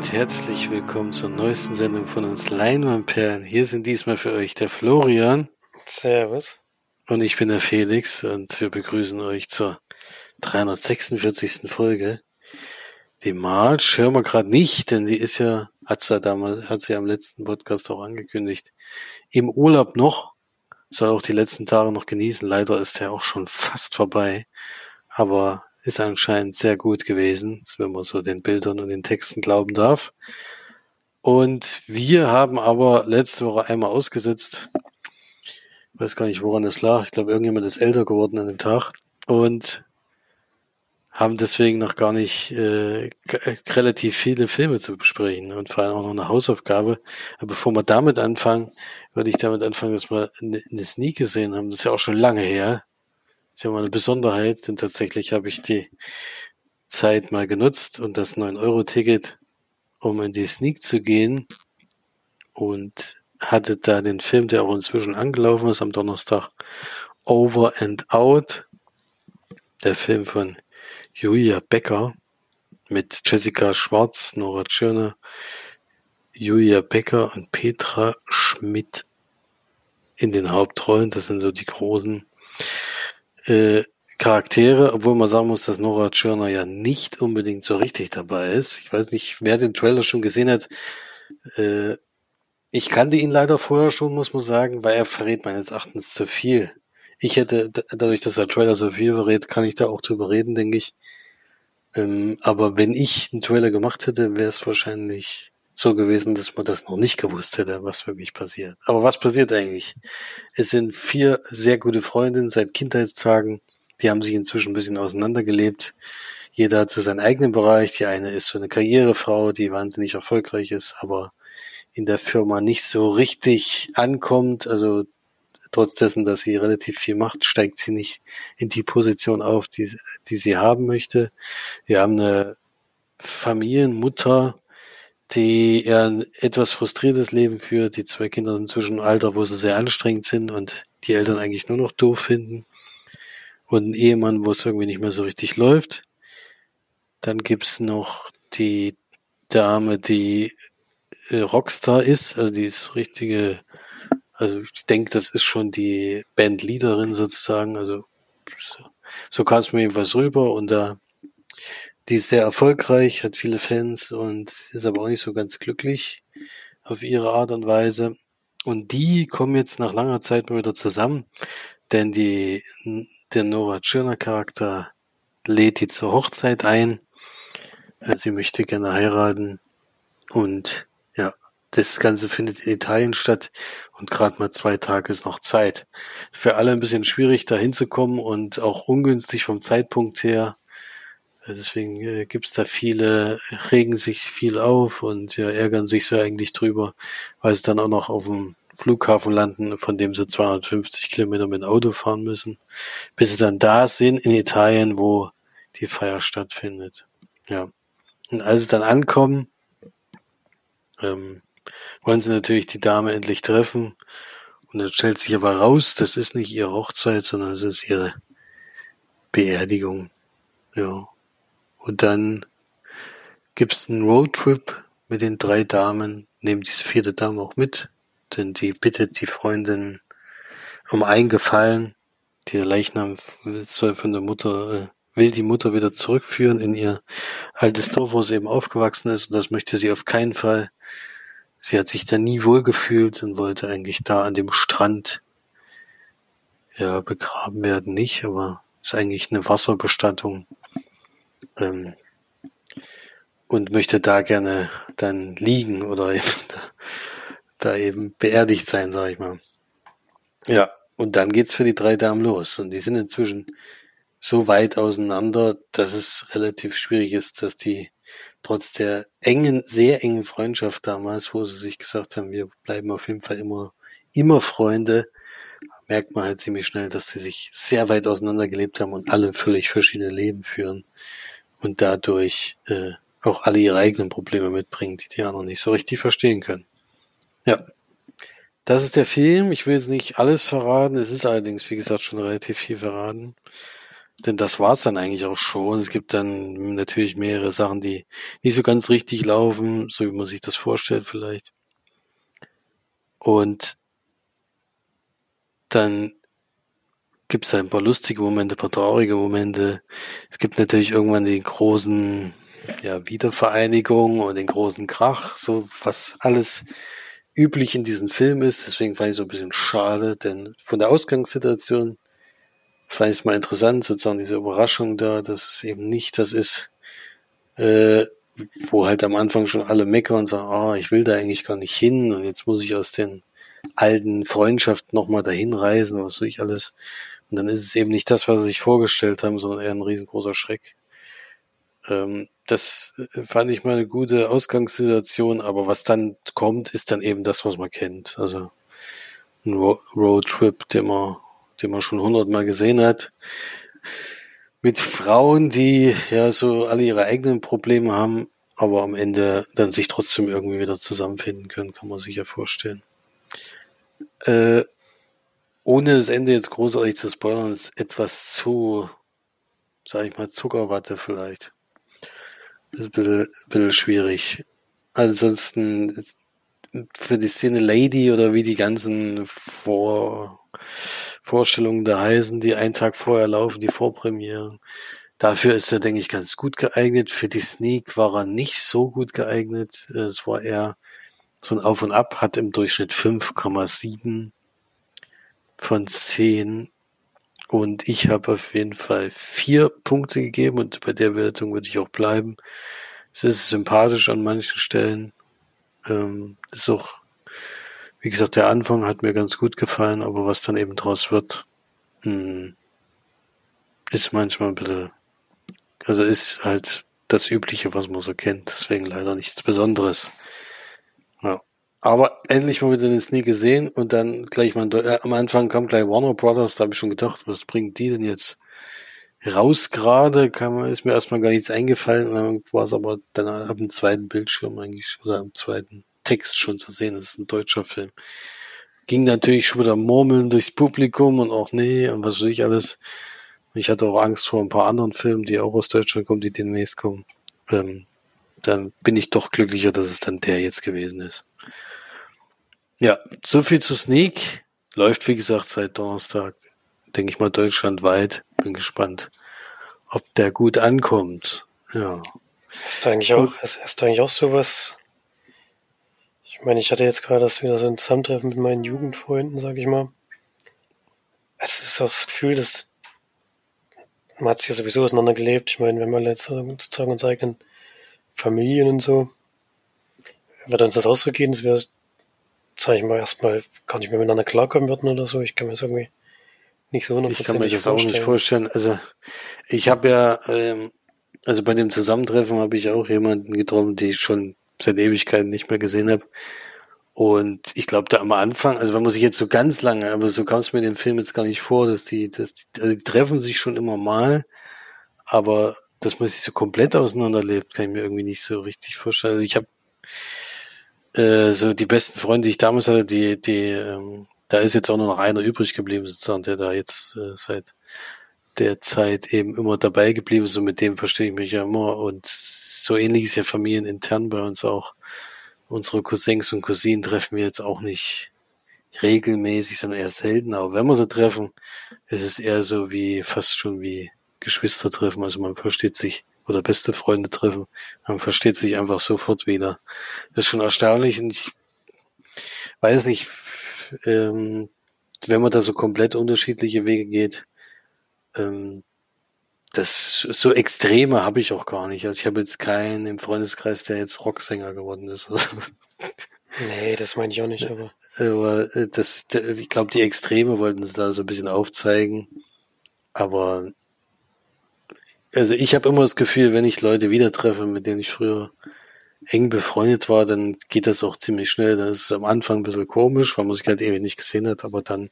Und herzlich willkommen zur neuesten Sendung von uns Leinwandperlen. Hier sind diesmal für euch der Florian. Servus. Und ich bin der Felix und wir begrüßen euch zur 346. Folge. Die March hören wir gerade nicht, denn die ist ja, hat sie ja damals, hat sie ja am letzten Podcast auch angekündigt, im Urlaub noch, soll auch die letzten Tage noch genießen. Leider ist der auch schon fast vorbei. Aber ist anscheinend sehr gut gewesen, wenn man so den Bildern und den Texten glauben darf. Und wir haben aber letzte Woche einmal ausgesetzt. Ich weiß gar nicht, woran das lag. Ich glaube, irgendjemand ist älter geworden an dem Tag. Und haben deswegen noch gar nicht äh, relativ viele Filme zu besprechen und vor allem auch noch eine Hausaufgabe. Aber bevor wir damit anfangen, würde ich damit anfangen, dass wir eine, eine Sneak gesehen haben. Das ist ja auch schon lange her ist ja mal eine Besonderheit, denn tatsächlich habe ich die Zeit mal genutzt und das 9-Euro-Ticket, um in die Sneak zu gehen und hatte da den Film, der auch inzwischen angelaufen ist am Donnerstag, Over and Out, der Film von Julia Becker mit Jessica Schwarz, Nora Tschirner, Julia Becker und Petra Schmidt in den Hauptrollen. Das sind so die großen äh, Charaktere, obwohl man sagen muss, dass Nora Tschirner ja nicht unbedingt so richtig dabei ist. Ich weiß nicht, wer den Trailer schon gesehen hat. Äh, ich kannte ihn leider vorher schon, muss man sagen, weil er verrät meines Erachtens zu viel. Ich hätte, dadurch, dass der Trailer so viel verrät, kann ich da auch drüber reden, denke ich. Ähm, aber wenn ich einen Trailer gemacht hätte, wäre es wahrscheinlich so gewesen, dass man das noch nicht gewusst hätte, was wirklich passiert. Aber was passiert eigentlich? Es sind vier sehr gute Freundinnen seit Kindheitstagen. Die haben sich inzwischen ein bisschen auseinandergelebt. Jeder hat so seinen eigenen Bereich. Die eine ist so eine Karrierefrau, die wahnsinnig erfolgreich ist, aber in der Firma nicht so richtig ankommt. Also trotz dessen, dass sie relativ viel macht, steigt sie nicht in die Position auf, die, die sie haben möchte. Wir haben eine Familienmutter, die eher ein etwas frustriertes Leben führt. Die zwei Kinder sind zwischen einem Alter, wo sie sehr anstrengend sind und die Eltern eigentlich nur noch doof finden. Und ein Ehemann, wo es irgendwie nicht mehr so richtig läuft. Dann gibt's noch die Dame, die äh, Rockstar ist, also die ist richtige, also ich denke, das ist schon die Bandleaderin sozusagen, also so, so kam es mir jedenfalls rüber und da die ist sehr erfolgreich, hat viele Fans und ist aber auch nicht so ganz glücklich auf ihre Art und Weise. Und die kommen jetzt nach langer Zeit mal wieder zusammen, denn die, der Nora Tschirner Charakter lädt die zur Hochzeit ein. Äh, sie möchte gerne heiraten und ja, das Ganze findet in Italien statt und gerade mal zwei Tage ist noch Zeit. Für alle ein bisschen schwierig da hinzukommen und auch ungünstig vom Zeitpunkt her. Deswegen äh, gibt's da viele, regen sich viel auf und ja, ärgern sich so eigentlich drüber, weil sie dann auch noch auf dem Flughafen landen, von dem sie 250 Kilometer mit dem Auto fahren müssen, bis sie dann da sind in Italien, wo die Feier stattfindet. Ja. Und als sie dann ankommen, ähm, wollen sie natürlich die Dame endlich treffen. Und dann stellt sich aber raus, das ist nicht ihre Hochzeit, sondern es ist ihre Beerdigung. Ja. Und dann gibt's einen Roadtrip mit den drei Damen, nehmen diese vierte Dame auch mit, denn die bittet die Freundin um einen Gefallen. Der Leichnam soll von der Mutter, äh, will die Mutter wieder zurückführen in ihr altes Dorf, wo sie eben aufgewachsen ist. Und das möchte sie auf keinen Fall. Sie hat sich da nie wohl gefühlt und wollte eigentlich da an dem Strand ja begraben werden nicht, aber ist eigentlich eine Wasserbestattung ähm, und möchte da gerne dann liegen oder eben da, da eben beerdigt sein, sag ich mal. Ja, und dann geht's für die drei Damen los. Und die sind inzwischen so weit auseinander, dass es relativ schwierig ist, dass die trotz der engen, sehr engen Freundschaft damals, wo sie sich gesagt haben, wir bleiben auf jeden Fall immer, immer Freunde, merkt man halt ziemlich schnell, dass sie sich sehr weit auseinander gelebt haben und alle völlig verschiedene Leben führen und dadurch äh, auch alle ihre eigenen Probleme mitbringen, die die anderen nicht so richtig verstehen können. Ja, das ist der Film. Ich will jetzt nicht alles verraten. Es ist allerdings, wie gesagt, schon relativ viel verraten. Denn das war's dann eigentlich auch schon. Es gibt dann natürlich mehrere Sachen, die nicht so ganz richtig laufen, so wie man sich das vorstellt vielleicht. Und dann gibt es ein paar lustige Momente, ein paar traurige Momente. Es gibt natürlich irgendwann die großen ja, Wiedervereinigung und den großen Krach, so was alles üblich in diesem Film ist. Deswegen fand ich so ein bisschen schade, denn von der Ausgangssituation fand ich es mal interessant, sozusagen diese Überraschung da, dass es eben nicht das ist, äh, wo halt am Anfang schon alle meckern und sagen, ah, ich will da eigentlich gar nicht hin und jetzt muss ich aus den alten Freundschaften nochmal dahin reisen, was weiß ich alles. Und dann ist es eben nicht das, was sie sich vorgestellt haben, sondern eher ein riesengroßer Schreck. Ähm, das äh, fand ich mal eine gute Ausgangssituation, aber was dann kommt, ist dann eben das, was man kennt. Also ein Roadtrip, den man, den man schon hundertmal gesehen hat. Mit Frauen, die ja so alle ihre eigenen Probleme haben, aber am Ende dann sich trotzdem irgendwie wieder zusammenfinden können, kann man sich ja vorstellen. Äh, ohne das Ende jetzt großartig zu spoilern, ist etwas zu, sag ich mal, Zuckerwatte vielleicht. Das ist ein bisschen, ein bisschen schwierig. Ansonsten für die Szene Lady oder wie die ganzen Vor Vorstellungen da heißen, die einen Tag vorher laufen, die Vorpremiere. Dafür ist er, denke ich, ganz gut geeignet. Für die Sneak war er nicht so gut geeignet. Es war eher so ein Auf und Ab, hat im Durchschnitt 5,7 von 10 und ich habe auf jeden Fall vier Punkte gegeben und bei der Wertung würde ich auch bleiben. Es ist sympathisch an manchen Stellen. Ähm, ist auch, wie gesagt, der Anfang hat mir ganz gut gefallen, aber was dann eben draus wird, mh, hm, ist manchmal ein bisschen, also ist halt das Übliche, was man so kennt. Deswegen leider nichts Besonderes. Aber endlich mal wieder den Sneak gesehen und dann gleich mal äh, am Anfang kam gleich Warner Brothers, da habe ich schon gedacht, was bringt die denn jetzt raus gerade? Ist mir erstmal gar nichts eingefallen, dann war es aber dann ab dem zweiten Bildschirm eigentlich oder am zweiten Text schon zu sehen, das ist ein deutscher Film. Ging natürlich schon wieder Murmeln durchs Publikum und auch nee und was weiß ich alles. Ich hatte auch Angst vor ein paar anderen Filmen, die auch aus Deutschland kommen, die demnächst kommen. Ähm, dann bin ich doch glücklicher, dass es dann der jetzt gewesen ist. Ja, so viel zu Sneak. Läuft, wie gesagt, seit Donnerstag, denke ich mal, deutschlandweit. Bin gespannt, ob der gut ankommt. Ja. Hast du eigentlich auch, hast, hast du eigentlich auch sowas? Ich meine, ich hatte jetzt gerade das wieder so ein Zusammentreffen mit meinen Jugendfreunden, sag ich mal. Es ist so das Gefühl, dass man hat sich ja sowieso auseinandergelebt. Ich meine, wenn man jetzt sozusagen uns eigenen Familien und so, wird uns das auch so gehen, dass wir sag ich mal, erstmal gar nicht mehr miteinander klarkommen würden oder so. Ich kann mir das irgendwie nicht so Ich kann mir das vorstellen. auch nicht vorstellen. Also ich habe ja, ähm, also bei dem Zusammentreffen habe ich auch jemanden getroffen, die ich schon seit Ewigkeiten nicht mehr gesehen habe. Und ich glaube, da am Anfang, also wenn man sich jetzt so ganz lange, aber so kam es mir in dem Film jetzt gar nicht vor, dass die, dass die, also die treffen sich schon immer mal, aber dass man sich so komplett auseinanderlebt, kann ich mir irgendwie nicht so richtig vorstellen. Also ich habe äh, so die besten Freunde, die ich damals hatte, die, die, ähm, da ist jetzt auch nur noch einer übrig geblieben, sozusagen, der da jetzt äh, seit der Zeit eben immer dabei geblieben ist und mit dem verstehe ich mich ja immer und so ähnlich ist ja familienintern bei uns auch. Unsere Cousins und Cousinen treffen wir jetzt auch nicht regelmäßig, sondern eher selten, aber wenn wir sie treffen, ist es eher so wie, fast schon wie Geschwister treffen, also man versteht sich oder beste Freunde treffen. Man versteht sich einfach sofort wieder. Das ist schon erstaunlich und ich weiß nicht, ähm, wenn man da so komplett unterschiedliche Wege geht, ähm, das so Extreme habe ich auch gar nicht. Also ich habe jetzt keinen im Freundeskreis, der jetzt Rocksänger geworden ist. nee, das meine ich auch nicht, aber. Aber äh, das, ich glaube, die Extreme wollten es da so ein bisschen aufzeigen. Aber also ich habe immer das Gefühl, wenn ich Leute wieder treffe, mit denen ich früher eng befreundet war, dann geht das auch ziemlich schnell. Dann ist am Anfang ein bisschen komisch, weil man sich halt ewig nicht gesehen hat, aber dann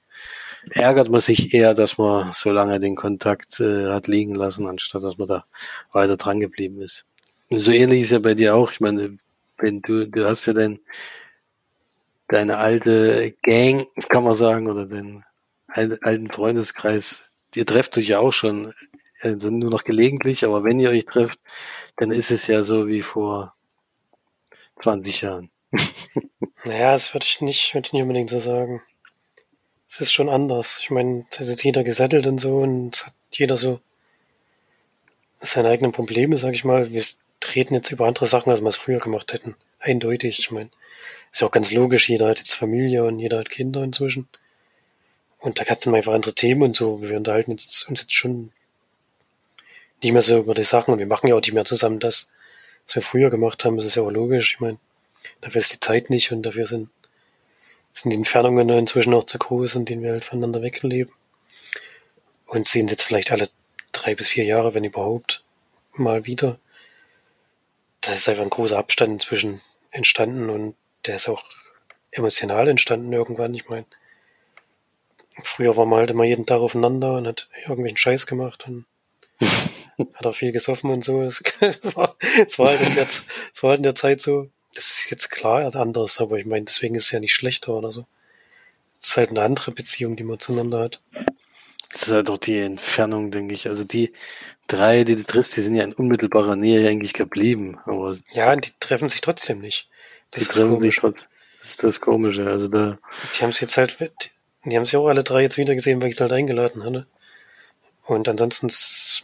ärgert man sich eher, dass man so lange den Kontakt äh, hat liegen lassen, anstatt dass man da weiter dran geblieben ist. Und so ähnlich ist ja bei dir auch. Ich meine, wenn du, du hast ja dein, deine alte Gang, kann man sagen, oder den alten Freundeskreis, ihr trefft euch ja auch schon also nur noch gelegentlich, aber wenn ihr euch trefft, dann ist es ja so wie vor 20 Jahren. naja, das würde ich nicht, würde ich nicht unbedingt so sagen. Es ist schon anders. Ich meine, da ist jetzt jeder gesettelt und so und hat jeder so seine eigenen Probleme, sag ich mal. Wir treten jetzt über andere Sachen, als wir es früher gemacht hätten. Eindeutig. Ich meine, ist ja auch ganz logisch, jeder hat jetzt Familie und jeder hat Kinder inzwischen. Und da hat man einfach andere Themen und so. Wir unterhalten jetzt, uns jetzt schon nicht mehr so über die Sachen und wir machen ja auch nicht mehr zusammen das, was wir früher gemacht haben. Das ist ja auch logisch. Ich meine, dafür ist die Zeit nicht und dafür sind, sind die Entfernungen inzwischen auch zu groß, in denen wir halt voneinander wegleben. Und sehen jetzt vielleicht alle drei bis vier Jahre, wenn überhaupt, mal wieder. Das ist einfach ein großer Abstand inzwischen entstanden und der ist auch emotional entstanden irgendwann. Ich meine, früher war man halt immer jeden Tag aufeinander und hat irgendwelchen Scheiß gemacht und hat auch viel gesoffen und so. Es war, es war, halt in der, es war halt in der Zeit so. Das ist jetzt klar anders, aber ich meine, deswegen ist es ja nicht schlechter oder so. Es ist halt eine andere Beziehung, die man zueinander hat. Das ist halt auch die Entfernung, denke ich. Also die drei, die du triffst, die sind ja in unmittelbarer Nähe eigentlich geblieben. Aber ja, die treffen sich trotzdem nicht. Das die treffen sich trotzdem. Das ist das Komische. Also da. Die haben es jetzt halt, die haben sich auch alle drei jetzt wieder gesehen, weil ich es halt eingeladen hatte. Und ansonsten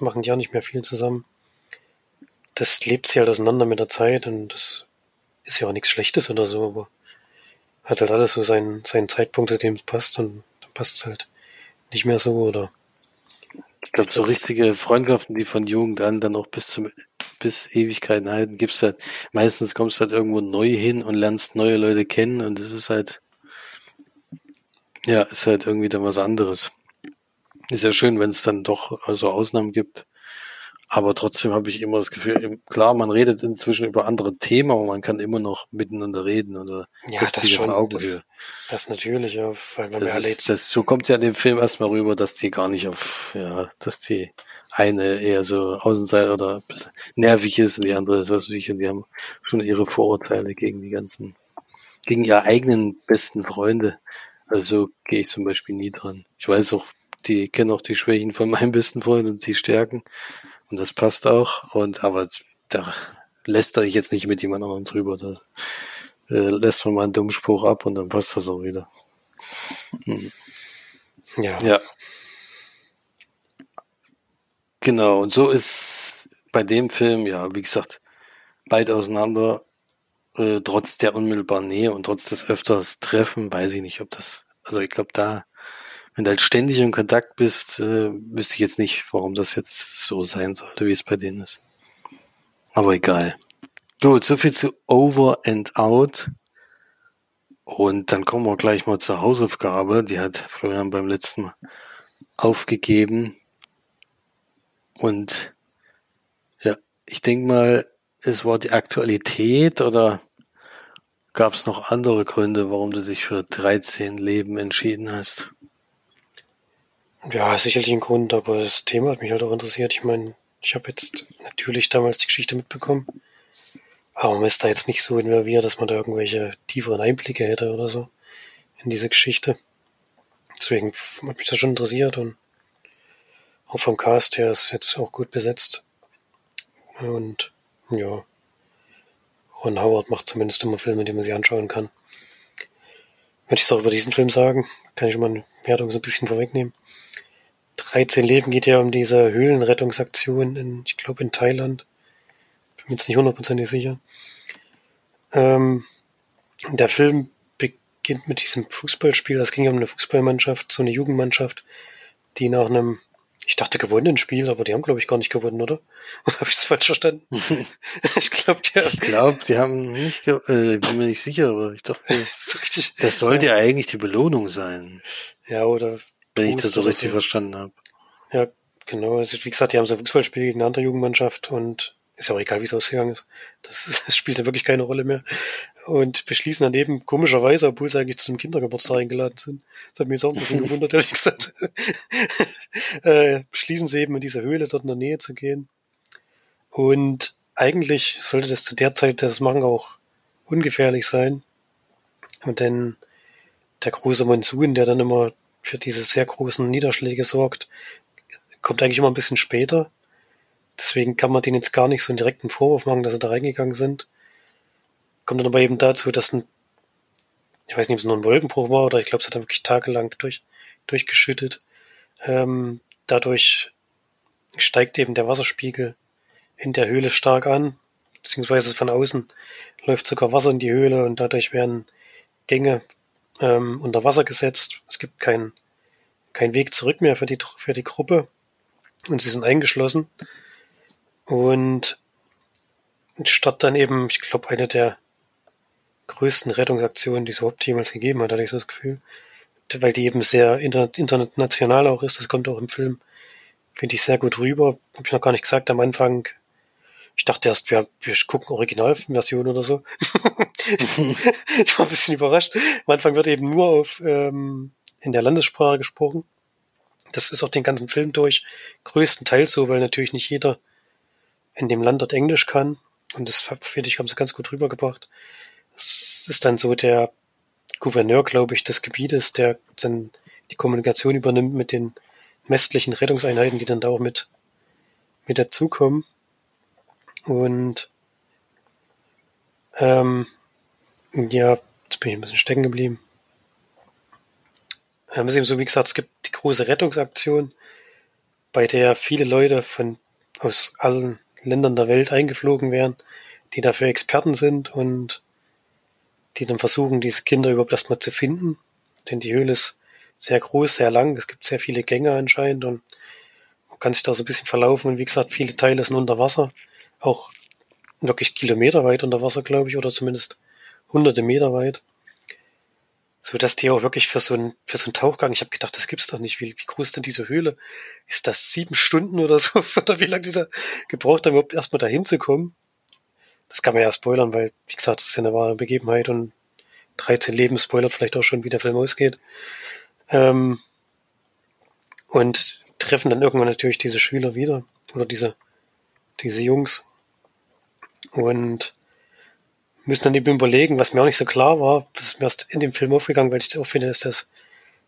machen die auch nicht mehr viel zusammen. Das lebt sich halt auseinander mit der Zeit und das ist ja auch nichts Schlechtes oder so, aber hat halt alles so seinen, seinen Zeitpunkt, zu dem es passt und dann passt es halt nicht mehr so, oder? Ich glaube, so richtige Freundschaften, die von Jugend an dann auch bis zum bis Ewigkeiten halten, gibt's halt, meistens kommst du halt irgendwo neu hin und lernst neue Leute kennen und das ist halt, ja, ist halt irgendwie dann was anderes. Ist ja schön, wenn es dann doch so Ausnahmen gibt. Aber trotzdem habe ich immer das Gefühl, klar, man redet inzwischen über andere Themen, aber man kann immer noch miteinander reden oder ja, trifft sich auf Augenhöhe. Das, das natürlich, ja, weil man das ist, das, so kommt ja in dem Film erstmal rüber, dass die gar nicht auf, ja, dass die eine eher so Außenseiter oder nervig ist und die andere ist was weiß ich und die haben schon ihre Vorurteile gegen die ganzen, gegen ihre eigenen besten Freunde. Also gehe ich zum Beispiel nie dran. Ich weiß auch, die kennen auch die Schwächen von meinem besten Freund und die Stärken. Und das passt auch. Und aber da lästere ich jetzt nicht mit jemand anderem drüber. Da äh, lässt man mal einen dummen Spruch ab und dann passt das auch wieder. Hm. Ja. Ja. Genau, und so ist bei dem Film, ja, wie gesagt, weit auseinander, äh, trotz der unmittelbaren Nähe und trotz des öfters Treffen, weiß ich nicht, ob das, also ich glaube, da wenn du halt ständig in Kontakt bist, äh, wüsste ich jetzt nicht, warum das jetzt so sein sollte, wie es bei denen ist. Aber egal. Gut, so viel zu Over and Out. Und dann kommen wir gleich mal zur Hausaufgabe. Die hat Florian beim letzten Mal aufgegeben. Und ja, ich denke mal, es war die Aktualität oder gab es noch andere Gründe, warum du dich für 13 Leben entschieden hast? Ja, sicherlich ein Grund, aber das Thema hat mich halt auch interessiert. Ich meine, ich habe jetzt natürlich damals die Geschichte mitbekommen, aber man ist da jetzt nicht so involviert, dass man da irgendwelche tieferen Einblicke hätte oder so in diese Geschichte. Deswegen hat mich das schon interessiert und auch vom Cast her ist jetzt auch gut besetzt. Und ja, Ron Howard macht zumindest immer Filme, die man sich anschauen kann. Wenn ich es auch über diesen Film sagen, kann ich schon mal eine Wertung so ein bisschen vorwegnehmen. 13 Leben geht ja um diese Höhlenrettungsaktion in, ich glaube, in Thailand. Bin mir jetzt nicht hundertprozentig sicher. Ähm, der Film beginnt mit diesem Fußballspiel. Das ging um eine Fußballmannschaft, so eine Jugendmannschaft, die nach einem, ich dachte gewonnenen Spiel, aber die haben, glaube ich, gar nicht gewonnen, oder? Habe ich das falsch verstanden? ich glaube, die haben. Ich glaube, die haben nicht, äh, bin mir nicht sicher, aber ich dachte, das, richtig, das sollte ja eigentlich die Belohnung sein. Ja, oder wenn ich das so richtig so. verstanden habe. Ja, genau. Wie gesagt, die haben so ein Fußballspiel gegen eine andere Jugendmannschaft und ist ja auch egal, wie es ausgegangen ist. Das, das spielt ja wirklich keine Rolle mehr. Und beschließen daneben, komischerweise, obwohl sie eigentlich zu einem Kindergeburtstag eingeladen sind. Das hat mich jetzt auch ein bisschen gewundert, ehrlich gesagt. äh, beschließen sie eben in diese Höhle dort in der Nähe zu gehen. Und eigentlich sollte das zu der Zeit, das machen, auch ungefährlich sein. Und dann der große Monsun, der dann immer für diese sehr großen Niederschläge sorgt, kommt eigentlich immer ein bisschen später. Deswegen kann man denen jetzt gar nicht so einen direkten Vorwurf machen, dass sie da reingegangen sind. Kommt dann aber eben dazu, dass ein, ich weiß nicht, ob es nur ein Wolkenbruch war oder ich glaube, es hat dann wirklich tagelang durch, durchgeschüttet. Ähm, dadurch steigt eben der Wasserspiegel in der Höhle stark an, beziehungsweise von außen läuft sogar Wasser in die Höhle und dadurch werden Gänge ähm, unter Wasser gesetzt. Es gibt keinen kein Weg zurück mehr für die, für die Gruppe und sie sind eingeschlossen. Und statt dann eben, ich glaube, eine der größten Rettungsaktionen, die es überhaupt jemals gegeben hat, hatte ich so das Gefühl. Weil die eben sehr international auch ist, das kommt auch im Film, finde ich sehr gut rüber. Hab ich noch gar nicht gesagt am Anfang. Ich dachte erst, wir, wir gucken Originalversion oder so. ich war ein bisschen überrascht. Am Anfang wird eben nur auf ähm, in der Landessprache gesprochen. Das ist auch den ganzen Film durch größtenteils so, weil natürlich nicht jeder in dem Land dort Englisch kann. Und das finde ich, haben sie ganz gut rübergebracht. Es ist dann so der Gouverneur, glaube ich, des Gebietes, der dann die Kommunikation übernimmt mit den westlichen Rettungseinheiten, die dann da auch mit, mit dazukommen. Und ähm, ja, jetzt bin ich ein bisschen stecken geblieben. Ähm, ist eben so, wie gesagt, es gibt die große Rettungsaktion, bei der viele Leute von aus allen Ländern der Welt eingeflogen werden, die dafür Experten sind und die dann versuchen, diese Kinder überhaupt erstmal zu finden. Denn die Höhle ist sehr groß, sehr lang. Es gibt sehr viele Gänge anscheinend und man kann sich da so ein bisschen verlaufen. Und wie gesagt, viele Teile sind unter Wasser. Auch wirklich kilometerweit unter Wasser, glaube ich, oder zumindest hunderte Meter weit. So dass die auch wirklich für so einen, für so einen Tauchgang, ich habe gedacht, das gibt's doch nicht. Wie, wie groß ist denn diese Höhle? Ist das sieben Stunden oder so? Oder wie lange die da gebraucht haben, überhaupt erstmal dahin zu kommen? Das kann man ja spoilern, weil, wie gesagt, das ist ja eine wahre Begebenheit und 13 Leben spoilert vielleicht auch schon, wie der Film ausgeht. Ähm, und treffen dann irgendwann natürlich diese Schüler wieder oder diese, diese Jungs und müssen dann eben überlegen, was mir auch nicht so klar war, das ist mir erst in dem Film aufgegangen, weil ich auch finde, dass das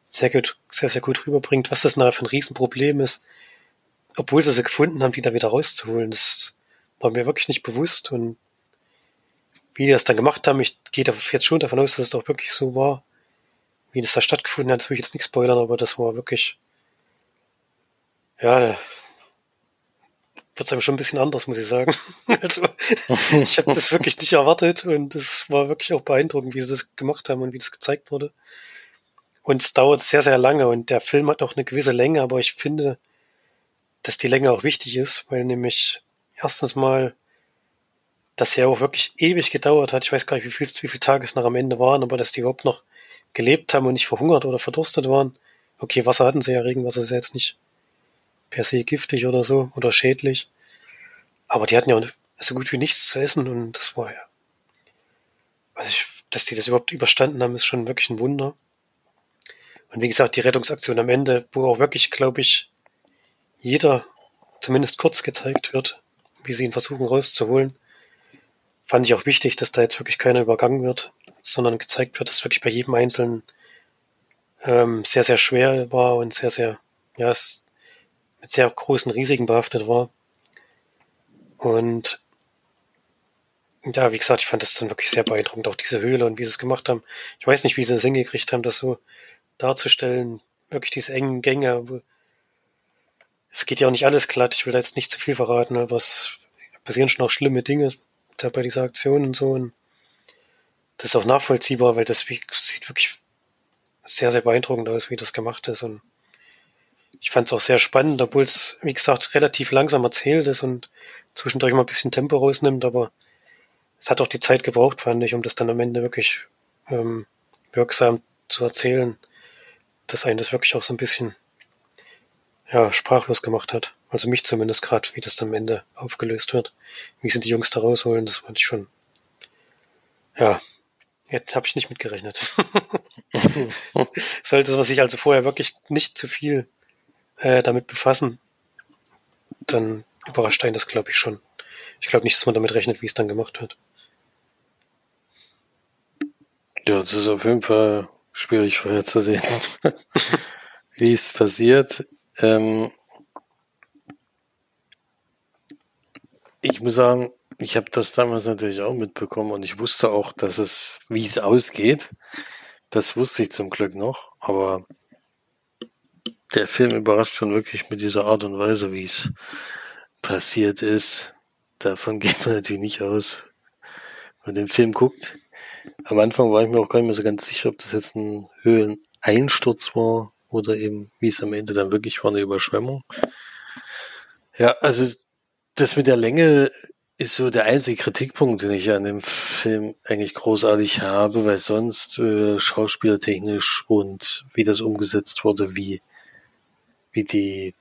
sehr gut, sehr, sehr gut rüberbringt, was das nachher für ein Riesenproblem ist, obwohl sie sie gefunden haben, die da wieder rauszuholen. Das war mir wirklich nicht bewusst und wie die das dann gemacht haben, ich gehe jetzt schon davon aus, dass es doch wirklich so war, wie das da stattgefunden hat, das will ich jetzt nicht spoilern, aber das war wirklich, ja, wird es einem schon ein bisschen anders, muss ich sagen. also, ich habe das wirklich nicht erwartet und es war wirklich auch beeindruckend, wie sie das gemacht haben und wie das gezeigt wurde. Und es dauert sehr, sehr lange und der Film hat auch eine gewisse Länge, aber ich finde, dass die Länge auch wichtig ist, weil nämlich erstens mal das ja auch wirklich ewig gedauert hat. Ich weiß gar nicht, wie viel, wie viele Tage es noch am Ende waren, aber dass die überhaupt noch gelebt haben und nicht verhungert oder verdurstet waren. Okay, Wasser hatten sie ja, Regenwasser ist ja jetzt nicht per se giftig oder so oder schädlich. Aber die hatten ja so gut wie nichts zu essen und das war ja. Also ich, dass die das überhaupt überstanden haben, ist schon wirklich ein Wunder. Und wie gesagt, die Rettungsaktion am Ende, wo auch wirklich, glaube ich, jeder zumindest kurz gezeigt wird, wie sie ihn versuchen rauszuholen, fand ich auch wichtig, dass da jetzt wirklich keiner übergangen wird sondern gezeigt wird, dass wirklich bei jedem Einzelnen ähm, sehr, sehr schwer war und sehr, sehr, ja, es mit sehr großen Risiken behaftet war. Und ja, wie gesagt, ich fand das dann wirklich sehr beeindruckend, auch diese Höhle und wie sie es gemacht haben. Ich weiß nicht, wie sie das hingekriegt haben, das so darzustellen. Wirklich diese engen Gänge. Es geht ja auch nicht alles glatt. Ich will da jetzt nicht zu viel verraten, aber es passieren schon auch schlimme Dinge da bei dieser Aktion und so. Und das ist auch nachvollziehbar, weil das sieht wirklich sehr, sehr beeindruckend aus, wie das gemacht ist. Und ich fand es auch sehr spannend, obwohl es, wie gesagt, relativ langsam erzählt ist und zwischendurch mal ein bisschen Tempo rausnimmt, aber es hat auch die Zeit gebraucht, fand ich, um das dann am Ende wirklich ähm, wirksam zu erzählen, dass einen das wirklich auch so ein bisschen ja, sprachlos gemacht hat. Also mich zumindest gerade, wie das dann am Ende aufgelöst wird. Wie sind die Jungs da rausholen, das fand ich schon, ja, Jetzt habe ich nicht mitgerechnet. Sollte man sich also vorher wirklich nicht zu viel äh, damit befassen, dann überrascht einen das, glaube ich, schon. Ich glaube nicht, dass man damit rechnet, wie es dann gemacht wird. Ja, das ist auf jeden Fall schwierig vorherzusehen, wie es passiert. Ähm ich muss sagen, ich habe das damals natürlich auch mitbekommen und ich wusste auch, dass es, wie es ausgeht. Das wusste ich zum Glück noch, aber der Film überrascht schon wirklich mit dieser Art und Weise, wie es passiert ist. Davon geht man natürlich nicht aus, wenn man den Film guckt. Am Anfang war ich mir auch gar nicht mehr so ganz sicher, ob das jetzt ein Höhleneinsturz war oder eben, wie es am Ende dann wirklich war, eine Überschwemmung. Ja, also das mit der Länge ist so der einzige Kritikpunkt, den ich an dem Film eigentlich großartig habe, weil sonst äh, schauspielertechnisch und wie das umgesetzt wurde, wie, wie die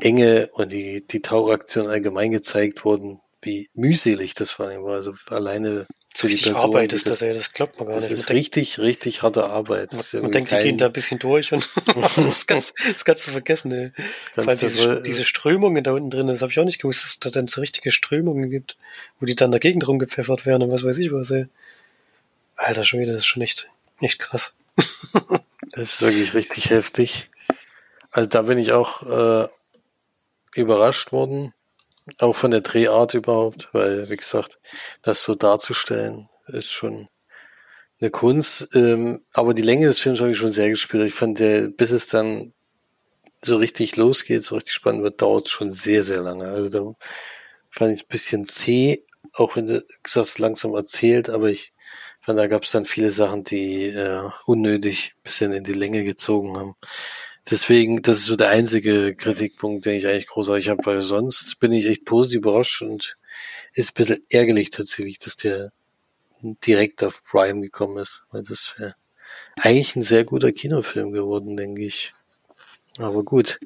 Enge und die, die Tauchaktion allgemein gezeigt wurden, wie mühselig das vor allem war. Also alleine zu die Person. Arbeit ist das, ey, das klappt man gar das nicht. Das ist richtig, richtig harte Arbeit. Man, man denkt, kein... die gehen da ein bisschen durch und das, kannst, das kannst du vergessen, ey. Allem diese, diese Strömungen da unten drin, das habe ich auch nicht gewusst, dass es da dann so richtige Strömungen gibt, wo die dann dagegen rumgepfeffert werden und was weiß ich was, ey. Alter Schwede, das ist schon echt, echt krass. das ist wirklich richtig heftig. Also da bin ich auch äh, überrascht worden, auch von der Drehart überhaupt, weil, wie gesagt, das so darzustellen, ist schon eine Kunst. Ähm, aber die Länge des Films habe ich schon sehr gespielt. Ich fand, der, bis es dann so richtig losgeht, so richtig spannend wird, dauert schon sehr, sehr lange. Also da fand ich es ein bisschen zäh, auch wenn du gesagt langsam erzählt, aber ich fand, da gab es dann viele Sachen, die äh, unnötig ein bisschen in die Länge gezogen haben. Deswegen, das ist so der einzige Kritikpunkt, den ich eigentlich großartig habe, weil sonst bin ich echt positiv überrascht und ist ein bisschen ärgerlich tatsächlich, dass der direkt auf Prime gekommen ist, weil das wäre eigentlich ein sehr guter Kinofilm geworden, denke ich. Aber gut,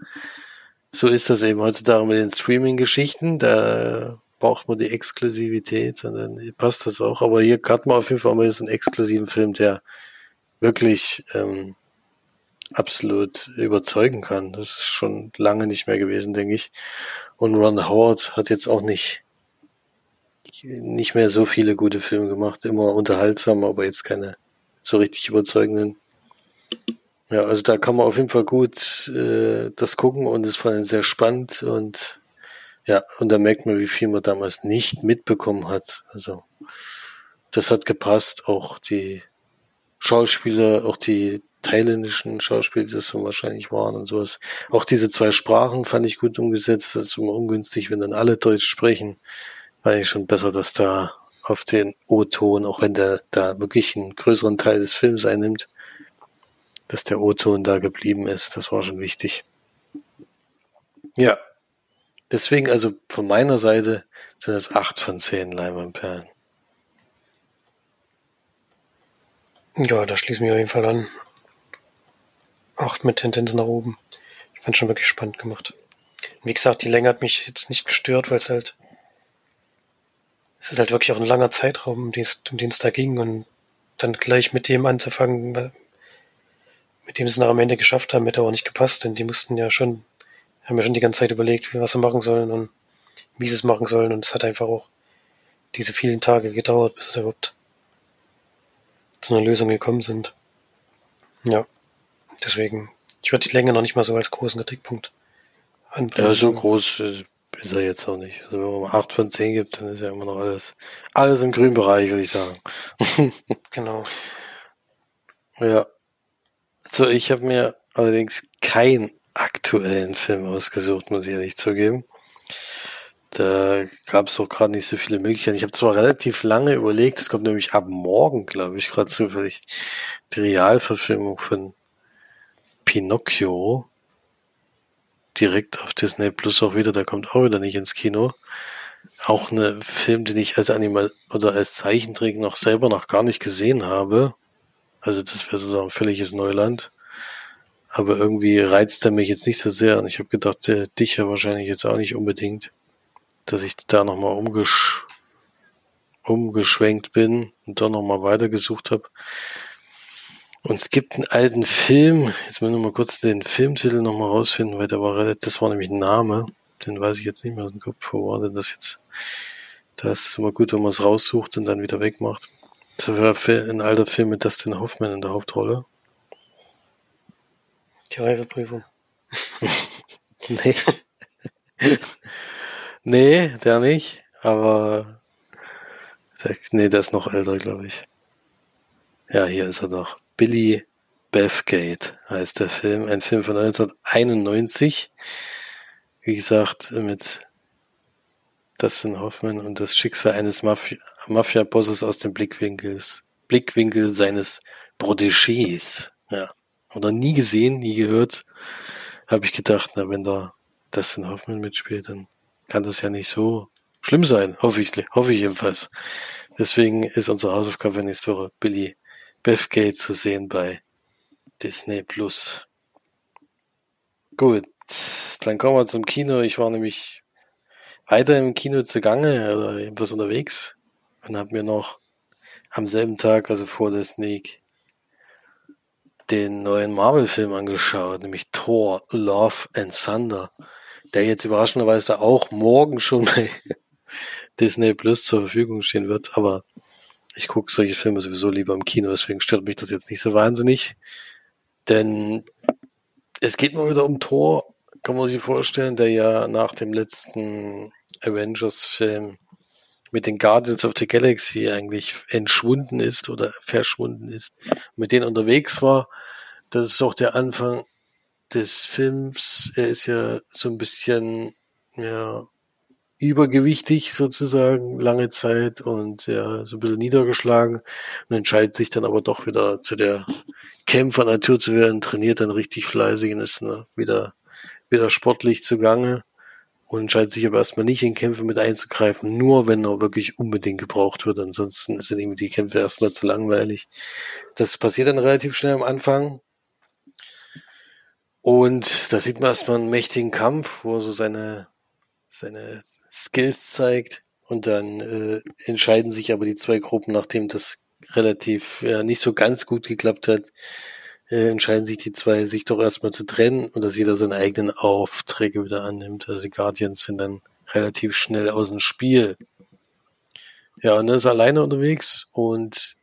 so ist das eben heutzutage mit den Streaming-Geschichten, da braucht man die Exklusivität und dann passt das auch. Aber hier hat man auf jeden Fall mal so einen exklusiven Film, der wirklich ähm, absolut überzeugen kann. Das ist schon lange nicht mehr gewesen, denke ich. Und Ron Howard hat jetzt auch nicht nicht mehr so viele gute Filme gemacht, immer unterhaltsam, aber jetzt keine so richtig überzeugenden. Ja, also da kann man auf jeden Fall gut äh, das gucken und es war sehr spannend und ja, und da merkt man, wie viel man damals nicht mitbekommen hat. Also das hat gepasst, auch die Schauspieler, auch die thailändischen Schauspieler, die das so wahrscheinlich waren und sowas. Auch diese zwei Sprachen fand ich gut umgesetzt. Das ist immer ungünstig, wenn dann alle Deutsch sprechen. War ich schon besser, dass da auf den O-Ton, auch wenn der da wirklich einen größeren Teil des Films einnimmt, dass der O-Ton da geblieben ist. Das war schon wichtig. Ja. Deswegen, also von meiner Seite sind es acht von zehn Leinwandperlen. Ja, da schließen wir auf jeden Fall an. Acht mit Tendenz nach oben. Ich fand schon wirklich spannend gemacht. Wie gesagt, die Länge hat mich jetzt nicht gestört, weil es halt, es ist halt wirklich auch ein langer Zeitraum, um den es, um den es da ging und dann gleich mit dem anzufangen, mit dem sie es nach am Ende geschafft haben, hätte auch nicht gepasst, denn die mussten ja schon, haben ja schon die ganze Zeit überlegt, was sie machen sollen und wie sie es machen sollen und es hat einfach auch diese vielen Tage gedauert, bis sie überhaupt zu einer Lösung gekommen sind. Ja. Deswegen, ich würde die Länge noch nicht mal so als großen Kritikpunkt anfangen. Ja, so groß ist er jetzt auch nicht. Also wenn man 8 von 10 gibt, dann ist ja immer noch alles, alles im grünen Bereich, würde ich sagen. genau. Ja. So, ich habe mir allerdings keinen aktuellen Film ausgesucht, muss ich ehrlich zugeben. Da gab es auch gerade nicht so viele Möglichkeiten. Ich habe zwar relativ lange überlegt, es kommt nämlich ab morgen, glaube ich, gerade zufällig die Realverfilmung von Pinocchio direkt auf Disney Plus auch wieder, der kommt auch wieder nicht ins Kino. Auch eine Film, den ich als Animal oder als Zeichentrick noch selber noch gar nicht gesehen habe. Also das wäre sozusagen völliges Neuland. Aber irgendwie reizt er mich jetzt nicht so sehr. Und ich habe gedacht, der, dich ja wahrscheinlich jetzt auch nicht unbedingt, dass ich da nochmal umgesch umgeschwenkt bin und da nochmal weitergesucht habe. Und es gibt einen alten Film, jetzt müssen wir mal kurz den Filmtitel nochmal rausfinden, weil der war relativ, das war nämlich ein Name, den weiß ich jetzt nicht mehr aus dem Kopf, wo war denn das jetzt? Da ist es immer gut, wenn man es raussucht und dann wieder wegmacht. Das war ein alter Film mit Dustin Hoffman in der Hauptrolle. Die Reifeprüfung. nee. nee, der nicht. aber der, nee, der ist noch älter, glaube ich. Ja, hier ist er doch. Billy Bathgate heißt der Film. Ein Film von 1991. Wie gesagt, mit Dustin Hoffman und das Schicksal eines Mafia-Bosses aus dem Blickwinkels, Blickwinkel seines Protégés. Ja. Oder nie gesehen, nie gehört. Habe ich gedacht, na, wenn da Dustin Hoffman mitspielt, dann kann das ja nicht so schlimm sein. Hoffe ich, hoffe ich jedenfalls. Deswegen ist unsere Hausaufgabe nächste Woche Billy Bethgate zu sehen bei Disney Plus. Gut, dann kommen wir zum Kino. Ich war nämlich weiter im Kino zugange oder irgendwas unterwegs und habe mir noch am selben Tag, also vor der Sneak, den neuen Marvel-Film angeschaut, nämlich Thor, Love and Thunder, der jetzt überraschenderweise auch morgen schon bei Disney Plus zur Verfügung stehen wird, aber ich gucke solche Filme sowieso lieber im Kino, deswegen stört mich das jetzt nicht so wahnsinnig. Denn es geht mal wieder um Thor, kann man sich vorstellen, der ja nach dem letzten Avengers-Film mit den Guardians of the Galaxy eigentlich entschwunden ist oder verschwunden ist, mit denen unterwegs war. Das ist auch der Anfang des Films. Er ist ja so ein bisschen ja, übergewichtig sozusagen lange Zeit und ja, so ein bisschen niedergeschlagen und entscheidet sich dann aber doch wieder zu der Kämpfer-Natur zu werden, trainiert dann richtig fleißig und ist dann wieder, wieder sportlich zugange und entscheidet sich aber erstmal nicht in Kämpfe mit einzugreifen, nur wenn er wirklich unbedingt gebraucht wird. Ansonsten sind ihm die Kämpfe erstmal zu langweilig. Das passiert dann relativ schnell am Anfang. Und da sieht man erstmal einen mächtigen Kampf, wo er so seine, seine Skills zeigt. Und dann äh, entscheiden sich aber die zwei Gruppen, nachdem das relativ ja, nicht so ganz gut geklappt hat, äh, entscheiden sich die zwei, sich doch erstmal zu trennen und dass jeder seine eigenen Aufträge wieder annimmt. Also die Guardians sind dann relativ schnell aus dem Spiel. Ja, und er ist alleine unterwegs und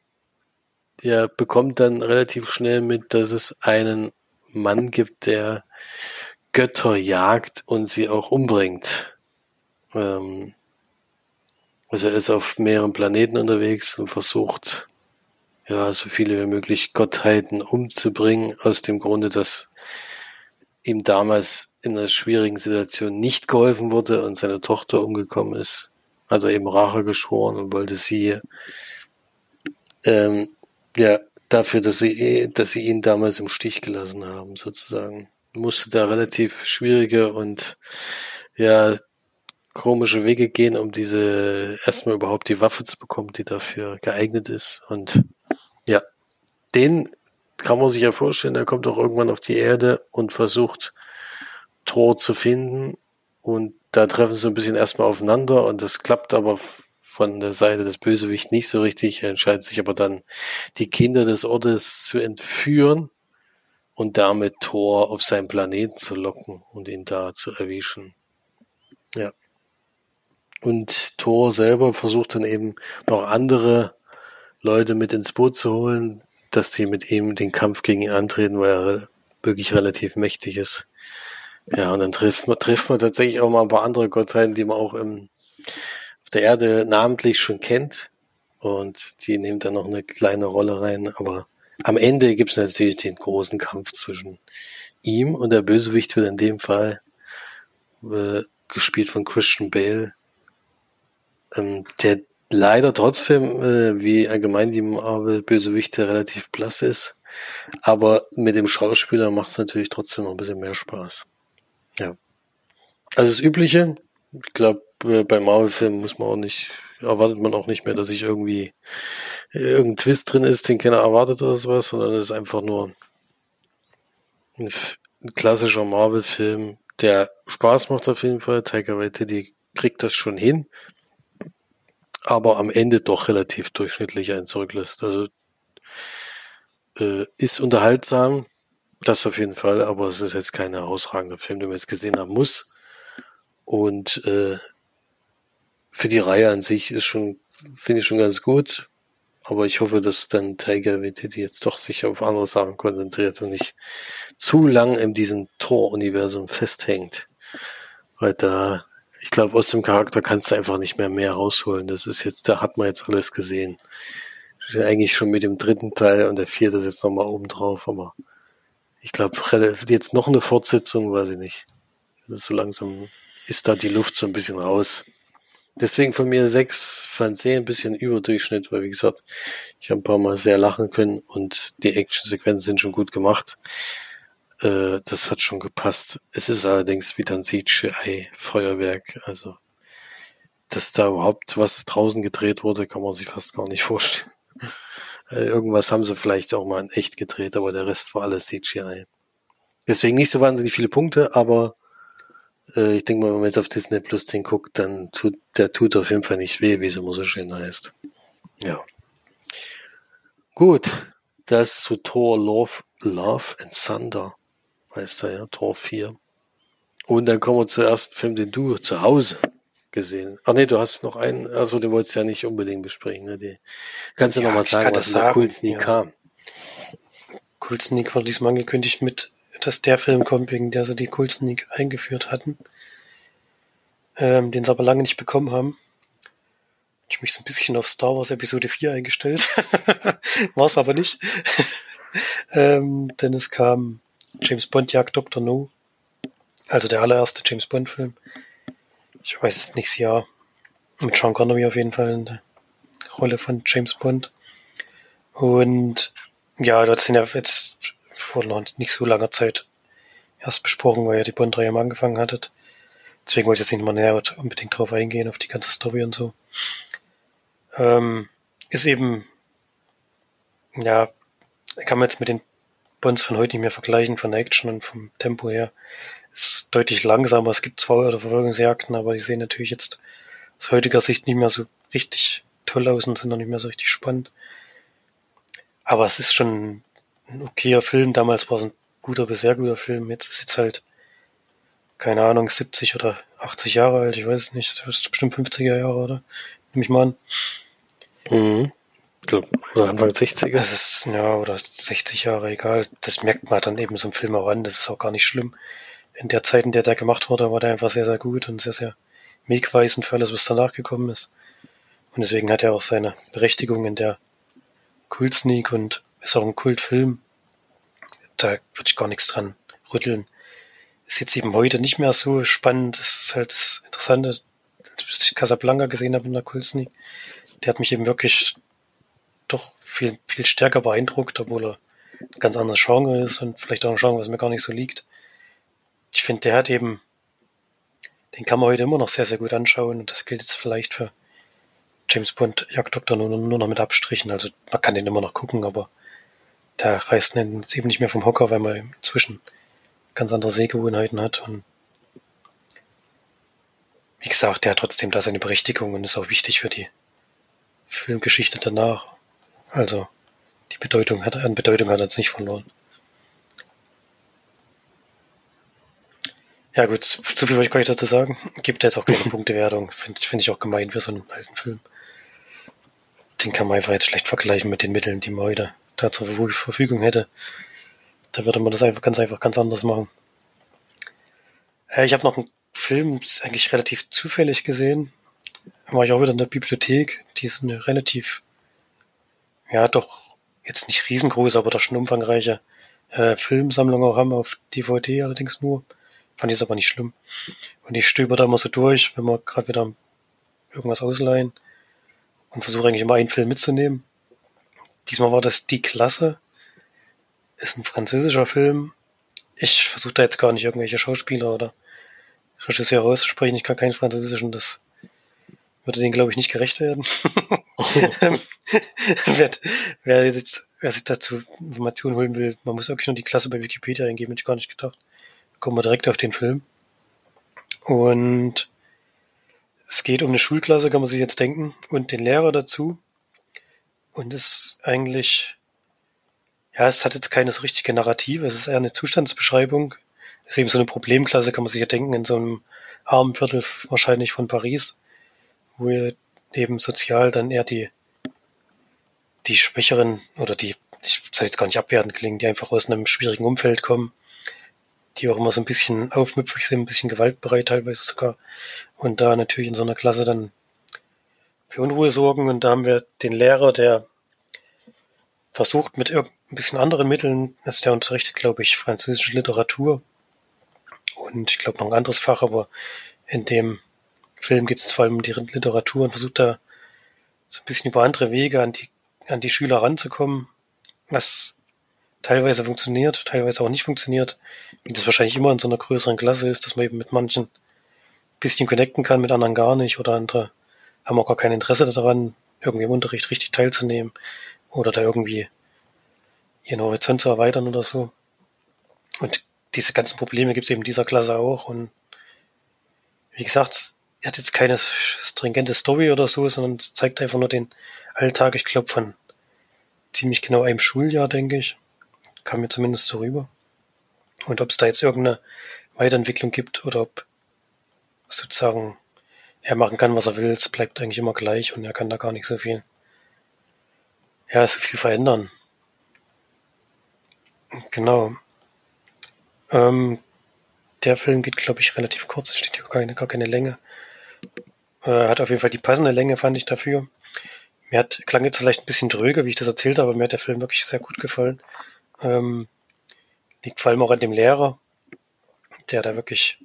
er bekommt dann relativ schnell mit, dass es einen Mann gibt, der Götter jagt und sie auch umbringt. Ähm, also er ist auf mehreren Planeten unterwegs und versucht, ja, so viele wie möglich Gottheiten umzubringen, aus dem Grunde, dass ihm damals in einer schwierigen Situation nicht geholfen wurde und seine Tochter umgekommen ist, hat er eben Rache geschworen und wollte sie, ähm, ja, dafür, dass sie, dass sie ihn damals im Stich gelassen haben, sozusagen. Musste da relativ schwierige und ja, komische Wege gehen, um diese erstmal überhaupt die Waffe zu bekommen, die dafür geeignet ist. Und ja, den kann man sich ja vorstellen, der kommt auch irgendwann auf die Erde und versucht Thor zu finden. Und da treffen sie ein bisschen erstmal aufeinander und das klappt aber von der Seite des Bösewichts nicht so richtig. Er entscheidet sich aber dann, die Kinder des Ortes zu entführen und damit Thor auf seinen Planeten zu locken und ihn da zu erwischen. Ja. Und Thor selber versucht dann eben noch andere Leute mit ins Boot zu holen, dass die mit ihm den Kampf gegen ihn antreten, weil er wirklich relativ mächtig ist. Ja, und dann trifft man, trifft man tatsächlich auch mal ein paar andere Gottheiten, die man auch im, auf der Erde namentlich schon kennt. Und die nehmen dann noch eine kleine Rolle rein. Aber am Ende gibt es natürlich den großen Kampf zwischen ihm und der Bösewicht wird in dem Fall äh, gespielt von Christian Bale, ähm, der leider trotzdem, äh, wie allgemein die Marvel-Bösewichte relativ blass ist. Aber mit dem Schauspieler macht es natürlich trotzdem noch ein bisschen mehr Spaß. Ja. Also das Übliche, ich glaube, äh, bei Marvel-Filmen muss man auch nicht, erwartet man auch nicht mehr, dass sich irgendwie irgendein Twist drin ist, den keiner erwartet oder sowas, sondern es ist einfach nur ein, ein klassischer Marvel-Film, der Spaß macht auf jeden Fall. Taika Waititi kriegt das schon hin aber am Ende doch relativ durchschnittlich einen zurücklässt. Also äh, ist unterhaltsam, das auf jeden Fall, aber es ist jetzt kein herausragender Film, den man jetzt gesehen haben muss. Und äh, für die Reihe an sich ist schon, finde ich schon ganz gut. Aber ich hoffe, dass dann Tiger Waititi jetzt doch sich auf andere Sachen konzentriert und nicht zu lang in diesem Tor-Universum festhängt. Weil da Ich glaube, aus dem Charakter kannst du einfach nicht mehr mehr rausholen. Das ist jetzt, da hat man jetzt alles gesehen. Eigentlich schon mit dem dritten Teil und der vierte ist jetzt nochmal oben drauf, aber ich glaube, jetzt noch eine Fortsetzung, weiß ich nicht. So langsam ist da die Luft so ein bisschen raus. Deswegen von mir sechs Fernsehen ein bisschen Überdurchschnitt, weil wie gesagt, ich habe ein paar Mal sehr lachen können und die Actionsequenzen sind schon gut gemacht. Äh, das hat schon gepasst. Es ist allerdings wieder ein CGI-Feuerwerk. Also, dass da überhaupt was draußen gedreht wurde, kann man sich fast gar nicht vorstellen. Äh, irgendwas haben sie vielleicht auch mal in echt gedreht, aber der Rest war alles CGI. Deswegen nicht so wahnsinnig viele Punkte, aber äh, ich denke mal, wenn man jetzt auf Disney Plus 10 guckt, dann tut der tut auf jeden Fall nicht weh, wie es immer so schön heißt. Ja. Gut, das zu Thor Love, Love and Thunder heißt er ja, Tor 4. Und dann kommen wir zum ersten Film, den du zu Hause gesehen. Ach nee, du hast noch einen, also den wolltest du ja nicht unbedingt besprechen. Ne? Die, kannst du ja, noch mal sagen, was in der Sneak ja. kam? Sneak war diesmal angekündigt mit, dass der Film kommt, wegen der sie die Sneak eingeführt hatten. Ähm, den sie aber lange nicht bekommen haben. Ich mich so ein bisschen auf Star Wars Episode 4 eingestellt. War es aber nicht. ähm, denn es kam James Bond jagt Dr. No. Also der allererste James Bond Film. Ich weiß nicht, Jahr. Mit Sean Connery auf jeden Fall in der Rolle von James Bond. Und ja, das sind ja jetzt vor noch nicht so langer Zeit erst besprochen, weil ja die Bond-Reihe mal angefangen hattet. Deswegen wollte ich jetzt nicht mal näher unbedingt drauf eingehen, auf die ganze Story und so. Ähm, ist eben, ja, kann man jetzt mit den Bonds von heute nicht mehr vergleichen, von der Action und vom Tempo her. Ist deutlich langsamer. Es gibt zwei oder Verfolgungsjagden, aber die sehen natürlich jetzt aus heutiger Sicht nicht mehr so richtig toll aus und sind noch nicht mehr so richtig spannend. Aber es ist schon ein okayer Film. Damals war es ein guter bis sehr guter Film. Jetzt ist jetzt halt, keine Ahnung, 70 oder 80 Jahre alt. Ich weiß es nicht. Das ist bestimmt 50er Jahre, oder? Nehme ich mal an. Mhm glaube, oder Anfang 60er. Das ist, ja, oder 60 Jahre, egal. Das merkt man dann eben so im Film auch an. Das ist auch gar nicht schlimm. In der Zeit, in der der gemacht wurde, war der einfach sehr, sehr gut und sehr, sehr wegweisend für alles, was danach gekommen ist. Und deswegen hat er auch seine Berechtigung in der Kult-Sneak und ist auch ein Kultfilm. Da würde ich gar nichts dran rütteln. Ist jetzt eben heute nicht mehr so spannend. Das ist halt das Interessante, als ich Casablanca gesehen habe in der Kult-Sneak. Der hat mich eben wirklich doch viel, viel stärker beeindruckt, obwohl er ein ganz anderes Genre ist und vielleicht auch ein Genre, was mir gar nicht so liegt. Ich finde, der hat eben, den kann man heute immer noch sehr, sehr gut anschauen und das gilt jetzt vielleicht für James Bond Jagd Doktor nur, nur noch mit Abstrichen. Also man kann den immer noch gucken, aber der reißt jetzt eben nicht mehr vom Hocker, weil man inzwischen ganz andere Sehgewohnheiten hat und wie gesagt, der hat trotzdem da seine Berechtigung und ist auch wichtig für die Filmgeschichte danach. Also, die Bedeutung hat, an Bedeutung hat er jetzt nicht verloren. Ja gut, zu viel wollte ich dazu sagen. Gibt jetzt auch keine Punktewertung. Finde find ich auch gemein für so einen alten Film. Den kann man einfach jetzt schlecht vergleichen mit den Mitteln, die man heute da zur Verfügung hätte. Da würde man das einfach ganz einfach ganz anders machen. Äh, ich habe noch einen Film, ist eigentlich relativ zufällig gesehen. War ich auch wieder in der Bibliothek. Die ist eine relativ ja doch jetzt nicht riesengroß, aber doch schon umfangreiche äh, Filmsammlung auch haben auf DVD allerdings nur. Fand ich es aber nicht schlimm. Und ich stöber da immer so durch, wenn wir gerade wieder irgendwas ausleihen und versuche eigentlich immer einen Film mitzunehmen. Diesmal war das Die Klasse. Ist ein französischer Film. Ich versuche da jetzt gar nicht irgendwelche Schauspieler oder Regisseure auszusprechen. Ich kann keinen Französischen, das würde den, glaube ich, nicht gerecht werden. wer, wer, jetzt, wer sich dazu Informationen holen will, man muss wirklich nur die Klasse bei Wikipedia eingeben, hätte ich gar nicht gedacht. kommen wir direkt auf den Film. Und es geht um eine Schulklasse, kann man sich jetzt denken, und den Lehrer dazu. Und es ist eigentlich, ja, es hat jetzt keine so richtige Narrative, es ist eher eine Zustandsbeschreibung. Es ist eben so eine Problemklasse, kann man sich ja denken, in so einem armen Viertel wahrscheinlich von Paris wo ihr eben sozial dann eher die, die Schwächeren oder die, ich soll jetzt gar nicht abwertend klingen, die einfach aus einem schwierigen Umfeld kommen, die auch immer so ein bisschen aufmüpfig sind, ein bisschen gewaltbereit teilweise sogar. Und da natürlich in so einer Klasse dann für Unruhe sorgen. Und da haben wir den Lehrer, der versucht mit ein bisschen anderen Mitteln, also der unterrichtet, glaube ich, französische Literatur und ich glaube noch ein anderes Fach, aber in dem Film geht es vor allem um die Literatur und versucht da so ein bisschen über andere Wege an die, an die Schüler ranzukommen, was teilweise funktioniert, teilweise auch nicht funktioniert, wie das wahrscheinlich immer in so einer größeren Klasse ist, dass man eben mit manchen ein bisschen connecten kann, mit anderen gar nicht oder andere haben auch gar kein Interesse daran, irgendwie im Unterricht richtig teilzunehmen oder da irgendwie ihren Horizont zu erweitern oder so. Und diese ganzen Probleme gibt es eben in dieser Klasse auch und wie gesagt, hat jetzt keine stringente Story oder so, sondern zeigt einfach nur den Alltag, ich glaube, von ziemlich genau einem Schuljahr, denke ich. Kam mir zumindest so rüber. Und ob es da jetzt irgendeine Weiterentwicklung gibt oder ob sozusagen er machen kann, was er will, es bleibt eigentlich immer gleich und er kann da gar nicht so viel, ja, so viel verändern. Genau. Ähm, der Film geht, glaube ich, relativ kurz, es steht hier gar keine, gar keine Länge. Äh, hat auf jeden Fall die passende Länge, fand ich dafür. Mir hat, klang jetzt vielleicht ein bisschen dröge, wie ich das erzählt habe, aber mir hat der Film wirklich sehr gut gefallen. Ähm, liegt vor allem auch an dem Lehrer, der da wirklich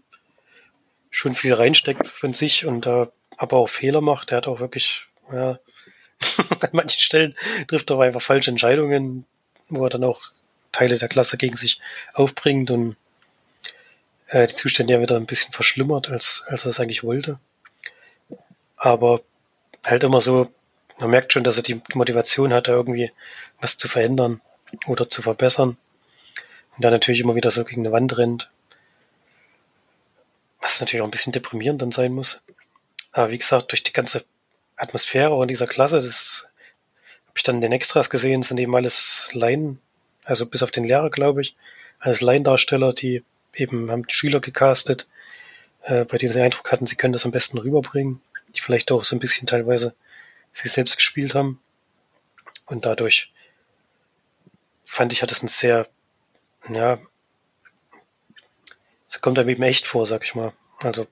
schon viel reinsteckt von sich und da aber auch Fehler macht. Der hat auch wirklich, ja, an manchen Stellen trifft er einfach falsche Entscheidungen, wo er dann auch Teile der Klasse gegen sich aufbringt und äh, die Zustände ja wieder ein bisschen verschlimmert, als, als er es eigentlich wollte. Aber halt immer so, man merkt schon, dass er die Motivation hat, da irgendwie was zu verändern oder zu verbessern. Und dann natürlich immer wieder so gegen eine Wand rennt. Was natürlich auch ein bisschen deprimierend dann sein muss. Aber wie gesagt, durch die ganze Atmosphäre auch in dieser Klasse, das habe ich dann in den Extras gesehen, sind eben alles Laien, also bis auf den Lehrer, glaube ich, alles Laiendarsteller, die eben haben Schüler gecastet, äh, bei denen sie den Eindruck hatten, sie können das am besten rüberbringen, die vielleicht auch so ein bisschen teilweise sich selbst gespielt haben. Und dadurch fand ich, hat es ein sehr, ja, es kommt einem eben echt vor, sag ich mal. Also,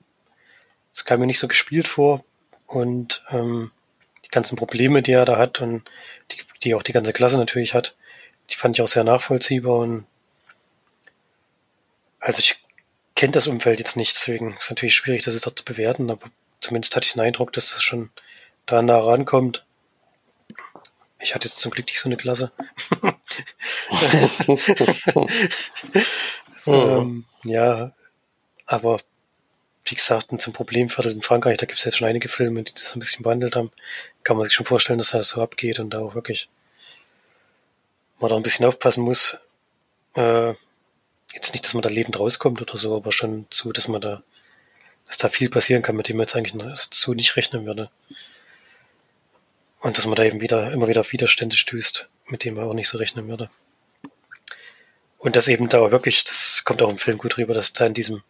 es kam mir nicht so gespielt vor und ähm, die ganzen Probleme, die er da hat und die, die auch die ganze Klasse natürlich hat, die fand ich auch sehr nachvollziehbar und also ich kenne das Umfeld jetzt nicht, deswegen ist natürlich schwierig, das jetzt auch zu bewerten, aber zumindest hatte ich den Eindruck, dass das schon da nah rankommt. Ich hatte jetzt zum Glück nicht so eine Klasse. ähm, ja, aber wie gesagt, zum Problemviertel in Frankreich, da gibt es jetzt schon einige Filme, die das ein bisschen behandelt haben. Kann man sich schon vorstellen, dass das so abgeht und da auch wirklich man da ein bisschen aufpassen muss. Äh, jetzt nicht, dass man da lebend rauskommt oder so, aber schon so, dass man da, dass da viel passieren kann, mit dem man jetzt eigentlich so nicht rechnen würde. Und dass man da eben wieder, immer wieder auf Widerstände stößt, mit dem man auch nicht so rechnen würde. Und dass eben da wirklich, das kommt auch im Film gut rüber, dass da in diesem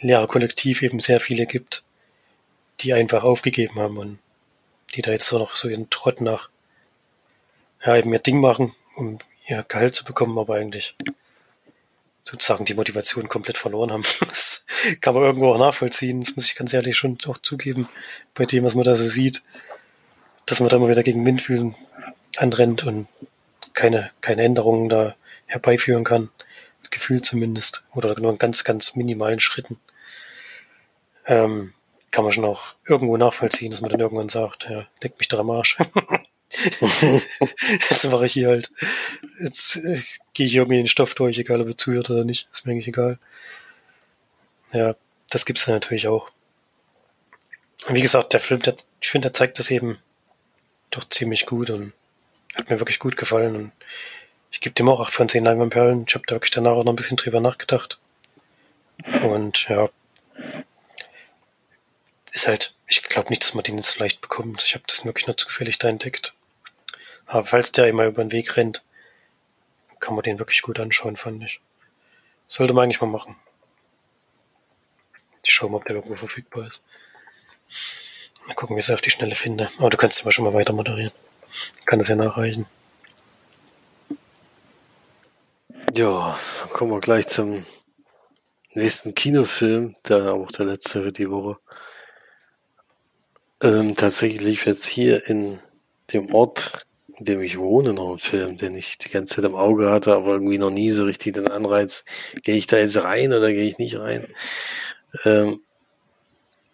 Lehrerkollektiv eben sehr viele gibt, die einfach aufgegeben haben und die da jetzt so noch so ihren Trott nach, ja, eben ihr Ding machen, um ihr Gehalt zu bekommen, aber eigentlich sozusagen die Motivation komplett verloren haben. Das kann man irgendwo auch nachvollziehen. Das muss ich ganz ehrlich schon auch zugeben, bei dem, was man da so sieht, dass man da mal wieder gegen Windfühlen anrennt und keine, keine Änderungen da herbeiführen kann. Gefühl zumindest. Oder nur in ganz, ganz minimalen Schritten. Ähm, kann man schon auch irgendwo nachvollziehen, dass man dann irgendwann sagt, ja, deckt mich doch am Arsch. Jetzt mache ich hier halt. Jetzt äh, gehe ich irgendwie den Stoff durch, egal ob er zuhört oder nicht. Ist mir eigentlich egal. Ja, das gibt's dann natürlich auch. Und wie gesagt, der Film, der, ich finde, der zeigt das eben doch ziemlich gut und hat mir wirklich gut gefallen. Und ich gebe dem auch 8 von 10 Leinwandperlen. Ich habe da wirklich danach auch noch ein bisschen drüber nachgedacht. Und ja, ist halt, ich glaube nicht, dass man den jetzt leicht bekommt. Ich habe das wirklich nur zufällig da entdeckt. Aber falls der immer über den Weg rennt, kann man den wirklich gut anschauen, fand ich. Sollte man eigentlich mal machen. Ich schaue mal, ob der irgendwo verfügbar ist. Mal gucken, wie ich es auf die Schnelle finde. Aber du kannst immer schon mal weiter moderieren. Kann das ja nachreichen. Ja, kommen wir gleich zum nächsten Kinofilm, da auch der letzte für die Woche. Ähm, tatsächlich lief jetzt hier in dem Ort, in dem ich wohne, noch ein Film, den ich die ganze Zeit im Auge hatte, aber irgendwie noch nie so richtig den Anreiz, gehe ich da jetzt rein oder gehe ich nicht rein. Ähm,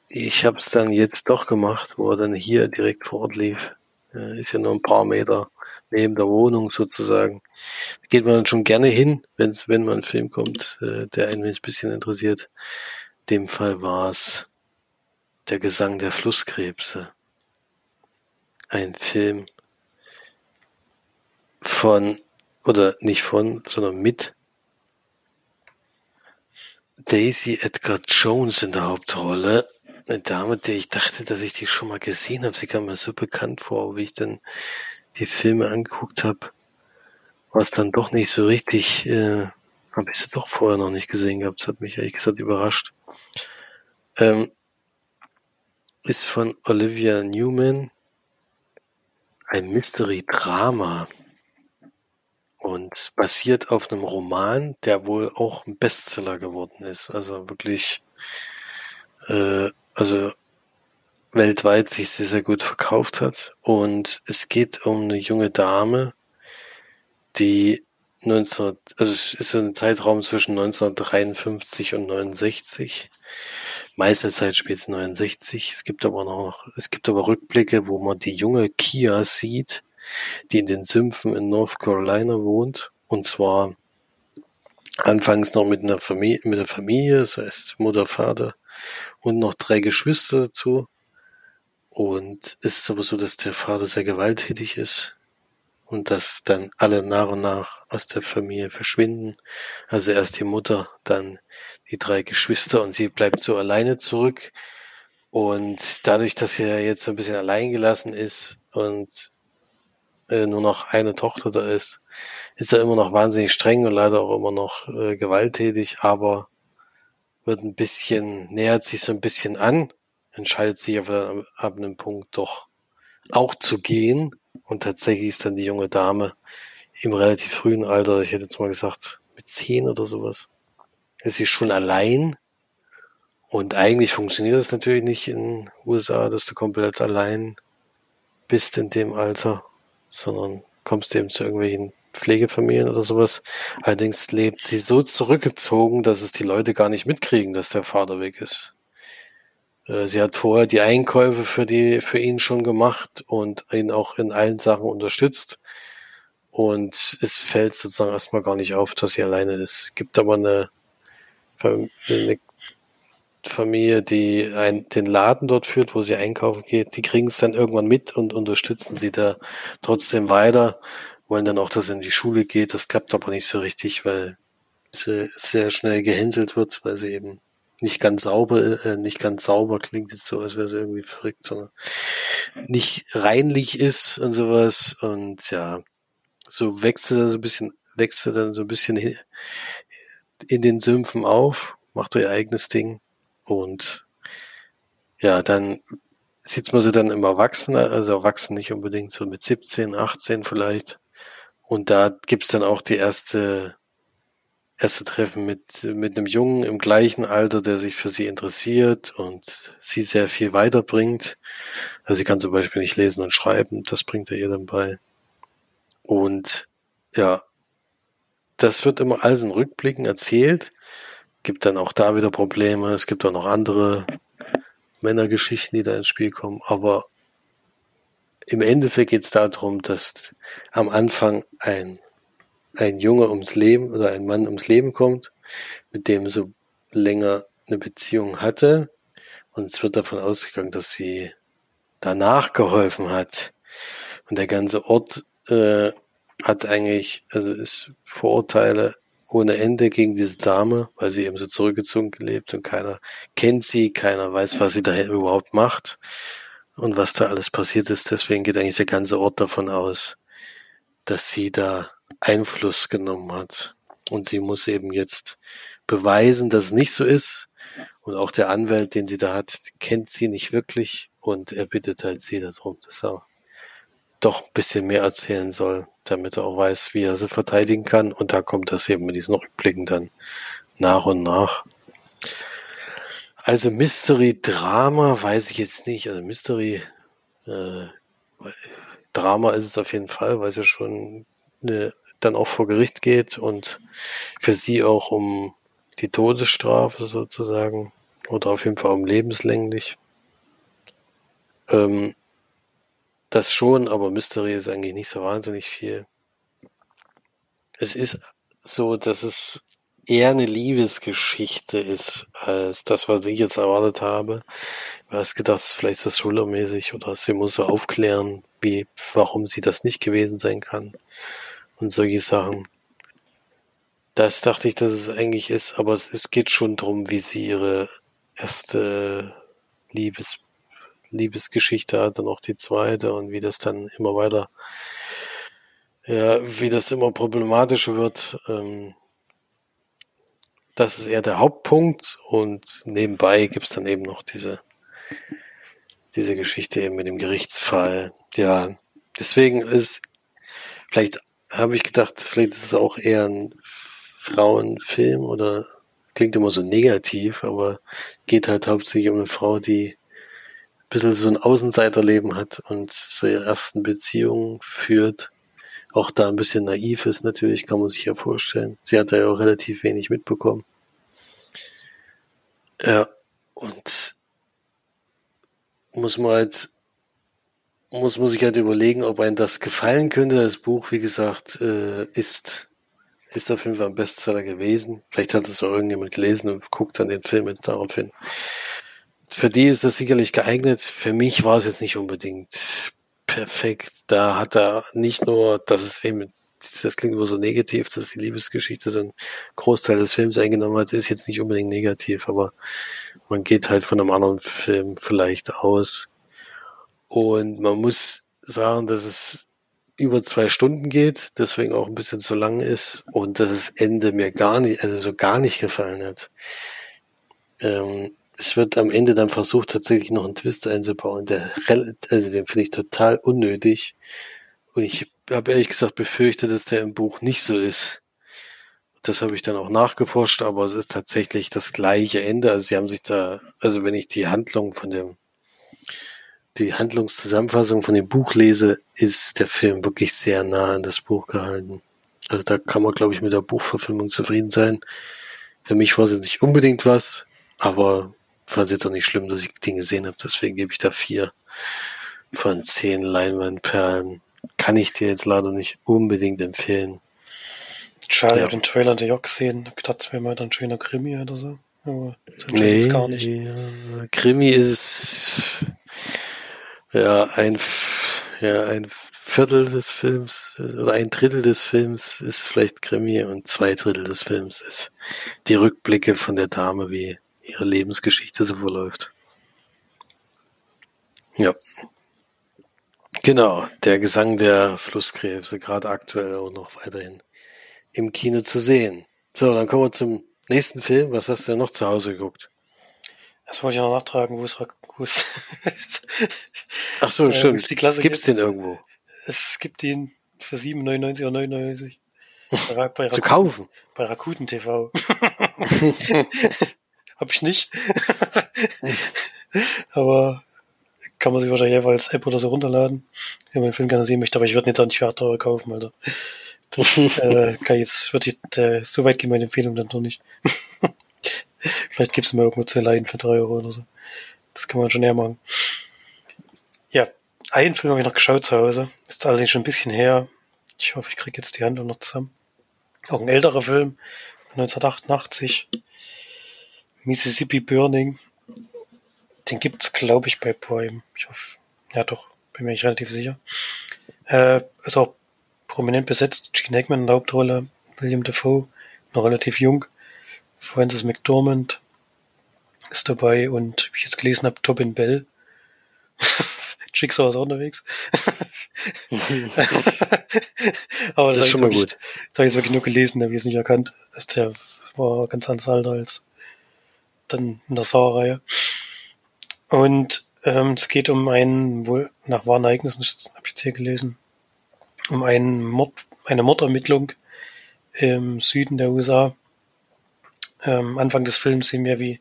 ich habe es dann jetzt doch gemacht, wo er dann hier direkt vor Ort lief. Äh, ist ja nur ein paar Meter neben der Wohnung sozusagen. Da geht man dann schon gerne hin, wenn's, wenn man einen Film kommt, äh, der einen ein bisschen interessiert. In dem Fall war es Der Gesang der Flusskrebse. Ein Film von, oder nicht von, sondern mit Daisy Edgar Jones in der Hauptrolle. Eine Dame, die ich dachte, dass ich die schon mal gesehen habe. Sie kam mir so bekannt vor, wie ich dann die Filme angeguckt habe, war es dann doch nicht so richtig, äh, habe ich sie doch vorher noch nicht gesehen gehabt. Das hat mich ehrlich gesagt überrascht. Ähm, ist von Olivia Newman ein Mystery-Drama und basiert auf einem Roman, der wohl auch ein Bestseller geworden ist. Also wirklich, äh, also weltweit sich sehr, sehr gut verkauft hat. Und es geht um eine junge Dame, die 19, also es ist so ein Zeitraum zwischen 1953 und 69. Meiste Zeit spielt es 69. Es gibt aber noch, es gibt aber Rückblicke, wo man die junge Kia sieht, die in den Sümpfen in North Carolina wohnt. Und zwar anfangs noch mit einer Familie, mit der Familie, das heißt Mutter, Vater und noch drei Geschwister dazu. Und es ist aber so, dass der Vater sehr gewalttätig ist und dass dann alle nach und nach aus der Familie verschwinden. Also erst die Mutter, dann die drei Geschwister und sie bleibt so alleine zurück. Und dadurch, dass sie jetzt so ein bisschen allein gelassen ist und äh, nur noch eine Tochter da ist, ist er immer noch wahnsinnig streng und leider auch immer noch äh, gewalttätig, aber wird ein bisschen, nähert sich so ein bisschen an entscheidet sich aber ab einem Punkt doch auch zu gehen. Und tatsächlich ist dann die junge Dame im relativ frühen Alter, ich hätte jetzt mal gesagt, mit zehn oder sowas, ist sie schon allein. Und eigentlich funktioniert das natürlich nicht in USA, dass du komplett allein bist in dem Alter, sondern kommst eben zu irgendwelchen Pflegefamilien oder sowas. Allerdings lebt sie so zurückgezogen, dass es die Leute gar nicht mitkriegen, dass der Vater weg ist. Äh, sie hat vorher die Einkäufe für die, für ihn schon gemacht und ihn auch in allen Sachen unterstützt. Und es fällt sozusagen erstmal gar nicht auf, dass sie alleine ist. Gibt aber eine, eine Familie, die ein, den Laden dort führt, wo sie einkaufen geht. Die kriegen es dann irgendwann mit und unterstützen sie da trotzdem weiter, wollen dann auch, dass er in die Schule geht. Das klappt aber nicht so richtig, weil sie sehr schnell gehänselt wird, weil sie eben nicht ganz sauber, äh, nicht ganz sauber klingt jetzt so, als wäre es irgendwie verrückt, sondern nicht reinlich ist und sowas. Und ja, so wächst sie dann so ein bisschen, wächst sie dann so ein bisschen in den Sümpfen auf, macht ihr eigenes Ding und ja, dann sieht man sie dann im Erwachsenen, also erwachsen nicht unbedingt, so mit 17, 18 vielleicht. Und da gibt's dann auch die erste erste Treffen mit, mit einem Jungen im gleichen Alter, der sich für sie interessiert und sie sehr viel weiterbringt. Also sie kann zum Beispiel nicht lesen und schreiben, das bringt er ihr dann bei. Und ja, das wird immer alles in Rückblicken erzählt. Gibt dann auch da wieder Probleme. Es gibt auch noch andere Männergeschichten, die da ins Spiel kommen. Aber im Endeffekt geht es darum, dass am Anfang ein ein Junge ums Leben oder ein Mann ums Leben kommt, mit dem so länger eine Beziehung hatte. Und es wird davon ausgegangen, dass sie danach geholfen hat. Und der ganze Ort äh, hat eigentlich, also ist Vorurteile ohne Ende gegen diese Dame, weil sie eben so zurückgezogen gelebt und keiner kennt sie, keiner weiß, was sie da überhaupt macht und was da alles passiert ist. Deswegen geht eigentlich der ganze Ort davon aus, dass sie da Einfluss genommen hat. Und sie muss eben jetzt beweisen, dass es nicht so ist. Und auch der Anwalt, den sie da hat, kennt sie nicht wirklich. Und er bittet halt sie darum, dass er doch ein bisschen mehr erzählen soll, damit er auch weiß, wie er sie verteidigen kann. Und da kommt das eben mit diesen Rückblicken dann nach und nach. Also Mystery-Drama weiß ich jetzt nicht. Also Mystery äh, Drama ist es auf jeden Fall, weil es ja schon eine, dann auch vor Gericht geht und für sie auch um die Todesstrafe sozusagen oder auf jeden Fall um lebenslänglich. Ähm, das schon, aber Mystery ist eigentlich nicht so wahnsinnig viel. Es ist so, dass es eher eine Liebesgeschichte ist, als das, was ich jetzt erwartet habe. Du hast gedacht, es ist vielleicht so Thriller-mäßig oder sie muss so aufklären, wie, warum sie das nicht gewesen sein kann. Und solche Sachen. Das dachte ich, dass es eigentlich ist, aber es, es geht schon drum, wie sie ihre erste Liebes, Liebesgeschichte hat und auch die zweite und wie das dann immer weiter, ja, wie das immer problematischer wird. Ähm, das ist eher der Hauptpunkt und nebenbei gibt's dann eben noch diese, diese Geschichte eben mit dem Gerichtsfall. Ja, deswegen ist, vielleicht habe ich gedacht, vielleicht ist es auch eher ein Frauenfilm oder klingt immer so negativ, aber geht halt hauptsächlich um eine Frau, die bisschen so ein Außenseiterleben hat und zu ihrer ersten Beziehung führt. Auch da ein bisschen naiv ist natürlich, kann man sich ja vorstellen. Sie hat da ja auch relativ wenig mitbekommen. Ja, und muss man halt, muss man sich halt überlegen, ob einem das gefallen könnte. Das Buch, wie gesagt, äh, ist ist auf jeden Fall ein Bestseller gewesen. Vielleicht hat es auch irgendjemand gelesen und guckt dann den Film jetzt darauf hin. Für die ist das sicherlich geeignet. Für mich war es jetzt nicht unbedingt perfekt. Da hat er nicht nur, dass es eben, das klingt immer so negativ, dass die Liebesgeschichte so einen Großteil des Films eingenommen hat, ist jetzt nicht unbedingt negativ, aber man geht halt von einem anderen Film vielleicht aus. Und man muss sagen, dass es über zwei Stunden geht, deswegen auch ein bisschen zu lang ist und dass das Ende mir gar nicht, also so gar nicht gefallen hat. Ähm, es wird am Ende dann versucht, tatsächlich noch einen Twist einzubauen, der, also den finde ich total unnötig. Und ich habe ehrlich gesagt befürchtet, dass der im Buch nicht so ist. Das habe ich dann auch nachgeforscht, aber es ist tatsächlich das gleiche Ende. Also sie haben sich da, also wenn ich die Handlung von dem die Handlungszusammenfassung von dem Buch lese, ist der Film wirklich sehr nah an das Buch gehalten. Also da kann man, glaube ich, mit der Buchverfilmung zufrieden sein. Für mich war es nicht unbedingt was, aber fand es jetzt auch nicht schlimm, dass ich den gesehen habe. Deswegen gebe ich da vier von zehn Leinwandperlen. Kann ich dir jetzt leider nicht unbedingt empfehlen. Schade, ja. ich habe den Trailer der Jock gesehen. Ich dachte, es wäre mal dann ein schöner Krimi oder so. Aber nee, gar nicht. Ja, Krimi ist ja, ein, ja, ein Viertel des Films oder ein Drittel des Films ist vielleicht Krimi und zwei Drittel des Films ist die Rückblicke von der Dame, wie ihre Lebensgeschichte so verläuft. Ja. Genau, der Gesang der Flusskrebse, gerade aktuell auch noch weiterhin im Kino zu sehen. So, dann kommen wir zum nächsten Film. Was hast du denn noch zu Hause geguckt? Das wollte ich noch nachtragen, wo es. Ach so, stimmt. Äh, die Klasse Gibt's gibt. den irgendwo? Es gibt ihn für 7,99 oder 99. Bei, bei Zu kaufen? Bei Rakuten TV. Hab ich nicht. aber kann man sich wahrscheinlich einfach als App oder so runterladen, wenn man den Film gerne sehen möchte, aber ich würde ihn jetzt auch nicht für 8 Euro kaufen, Alter. Das äh, kann jetzt, wird jetzt, äh, so weit gehen meine Empfehlung dann doch nicht. Vielleicht gibt's mal irgendwo zu leihen für 3 Euro oder so. Das kann man schon eher machen. Ja, einen Film habe ich noch geschaut zu Hause. Ist allerdings schon ein bisschen her. Ich hoffe, ich kriege jetzt die Handlung noch zusammen. Auch ein älterer Film, 1988. Mississippi Burning. Den gibt's, glaube ich, bei Prime. Ich hoffe, ja doch, bin mir nicht relativ sicher. Äh, ist auch prominent besetzt. Gene Hackman in der Hauptrolle, William Defoe, noch relativ jung. Francis McDormand, ist dabei und wie ich jetzt gelesen habe, Tobin Bell. Jigsaw ist auch unterwegs. Aber das, das ist schon mal gut. Das habe ich jetzt wirklich nur gelesen, habe ich es nicht erkannt. Der war ganz anders Alter als dann in der Sauerreihe. Und ähm, es geht um einen, wohl nach wahren Ereignissen, habe ich jetzt hier gelesen, um einen Mord, eine Mordermittlung im Süden der USA. Ähm, Anfang des Films sehen wir, wie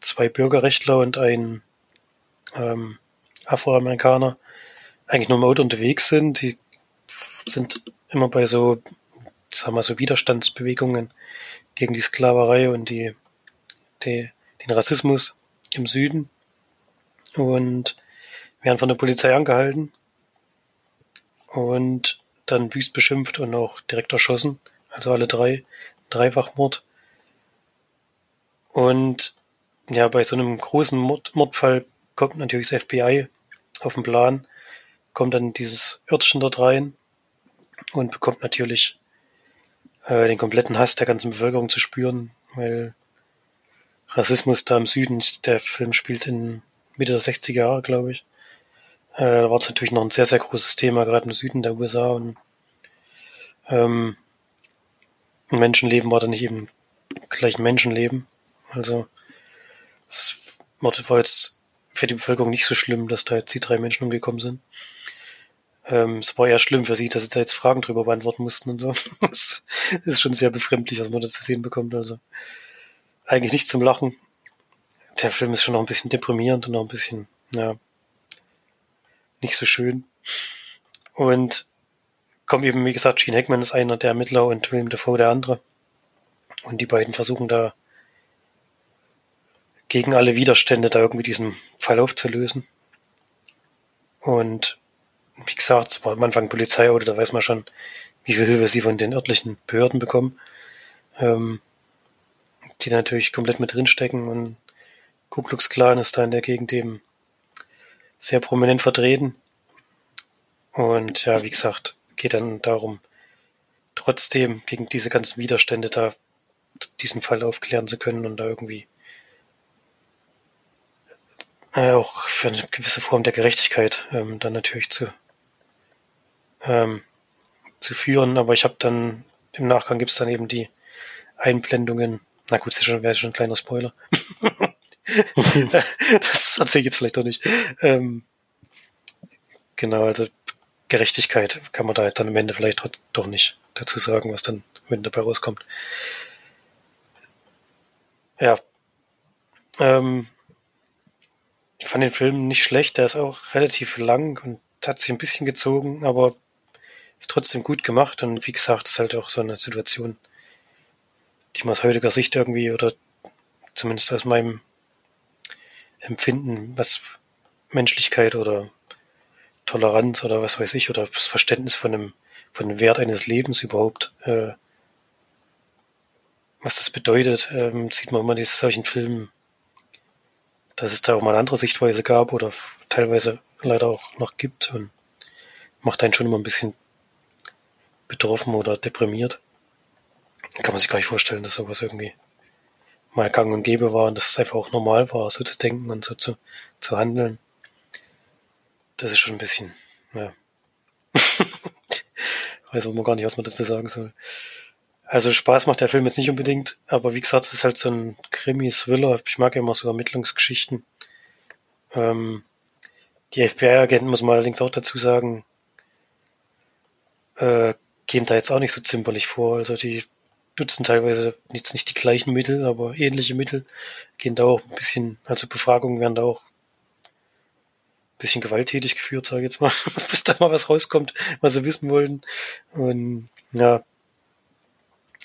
zwei Bürgerrechtler und ein ähm, Afroamerikaner eigentlich nur im Auto unterwegs sind. Die sind immer bei so, sagen wir so Widerstandsbewegungen gegen die Sklaverei und die, die, den Rassismus im Süden und werden von der Polizei angehalten und dann wüst beschimpft und auch direkt erschossen. Also alle drei. Dreifachmord. Und ja, bei so einem großen Mord, Mordfall kommt natürlich das FBI auf den Plan, kommt dann dieses Örtchen dort rein und bekommt natürlich äh, den kompletten Hass der ganzen Bevölkerung zu spüren, weil Rassismus da im Süden, der Film spielt in Mitte der 60er Jahre, glaube ich. Äh, da war es natürlich noch ein sehr, sehr großes Thema, gerade im Süden der USA und ähm, Menschenleben war da nicht eben gleich ein Menschenleben. Also es war jetzt für die Bevölkerung nicht so schlimm, dass da jetzt die drei Menschen umgekommen sind. Ähm, es war eher schlimm für sie, dass sie da jetzt Fragen drüber beantworten mussten und so. Das ist schon sehr befremdlich, was man da zu sehen bekommt. Also eigentlich nicht zum Lachen. Der Film ist schon noch ein bisschen deprimierend und noch ein bisschen, ja, nicht so schön. Und kommt eben, wie gesagt, Gene Hackman ist einer der Ermittler und William Dafoe der andere. Und die beiden versuchen da gegen alle Widerstände da irgendwie diesen Fall aufzulösen. Und wie gesagt, es war am Anfang Polizeiauto, da weiß man schon, wie viel Hilfe sie von den örtlichen Behörden bekommen. Ähm, die natürlich komplett mit drinstecken und Ku Klux Klan ist da in der Gegend eben sehr prominent vertreten. Und ja, wie gesagt, geht dann darum, trotzdem gegen diese ganzen Widerstände da diesen Fall aufklären zu können und da irgendwie äh, auch für eine gewisse Form der Gerechtigkeit ähm, dann natürlich zu ähm, zu führen. Aber ich habe dann im Nachgang gibt's dann eben die Einblendungen. Na gut, das wäre schon ein kleiner Spoiler. das erzähle ich jetzt vielleicht doch nicht. Ähm, genau, also Gerechtigkeit kann man da dann am Ende vielleicht doch nicht dazu sagen, was dann wenn dabei rauskommt. Ja. Ähm, ich fand den Film nicht schlecht, der ist auch relativ lang und hat sich ein bisschen gezogen, aber ist trotzdem gut gemacht und wie gesagt, ist halt auch so eine Situation, die man aus heutiger Sicht irgendwie oder zumindest aus meinem Empfinden, was Menschlichkeit oder Toleranz oder was weiß ich, oder das Verständnis von dem, von dem Wert eines Lebens überhaupt, äh, was das bedeutet, ähm, sieht man immer in solchen Filmen, dass es da auch mal eine andere Sichtweise gab oder teilweise leider auch noch gibt und macht einen schon immer ein bisschen betroffen oder deprimiert. Kann man sich gar nicht vorstellen, dass sowas irgendwie mal gang und gäbe war und dass es einfach auch normal war, so zu denken und so zu, zu handeln. Das ist schon ein bisschen, ja. Weiß man gar nicht, was man dazu sagen soll. Also Spaß macht der Film jetzt nicht unbedingt, aber wie gesagt, es ist halt so ein Krimi-Thriller. Ich mag ja immer so Ermittlungsgeschichten. Ähm, die FBI-Agenten, muss man allerdings auch dazu sagen, äh, gehen da jetzt auch nicht so zimperlich vor. Also die nutzen teilweise jetzt nicht die gleichen Mittel, aber ähnliche Mittel, gehen da auch ein bisschen, also Befragungen werden da auch ein bisschen gewalttätig geführt, sage ich jetzt mal, bis da mal was rauskommt, was sie wissen wollten. Und ja,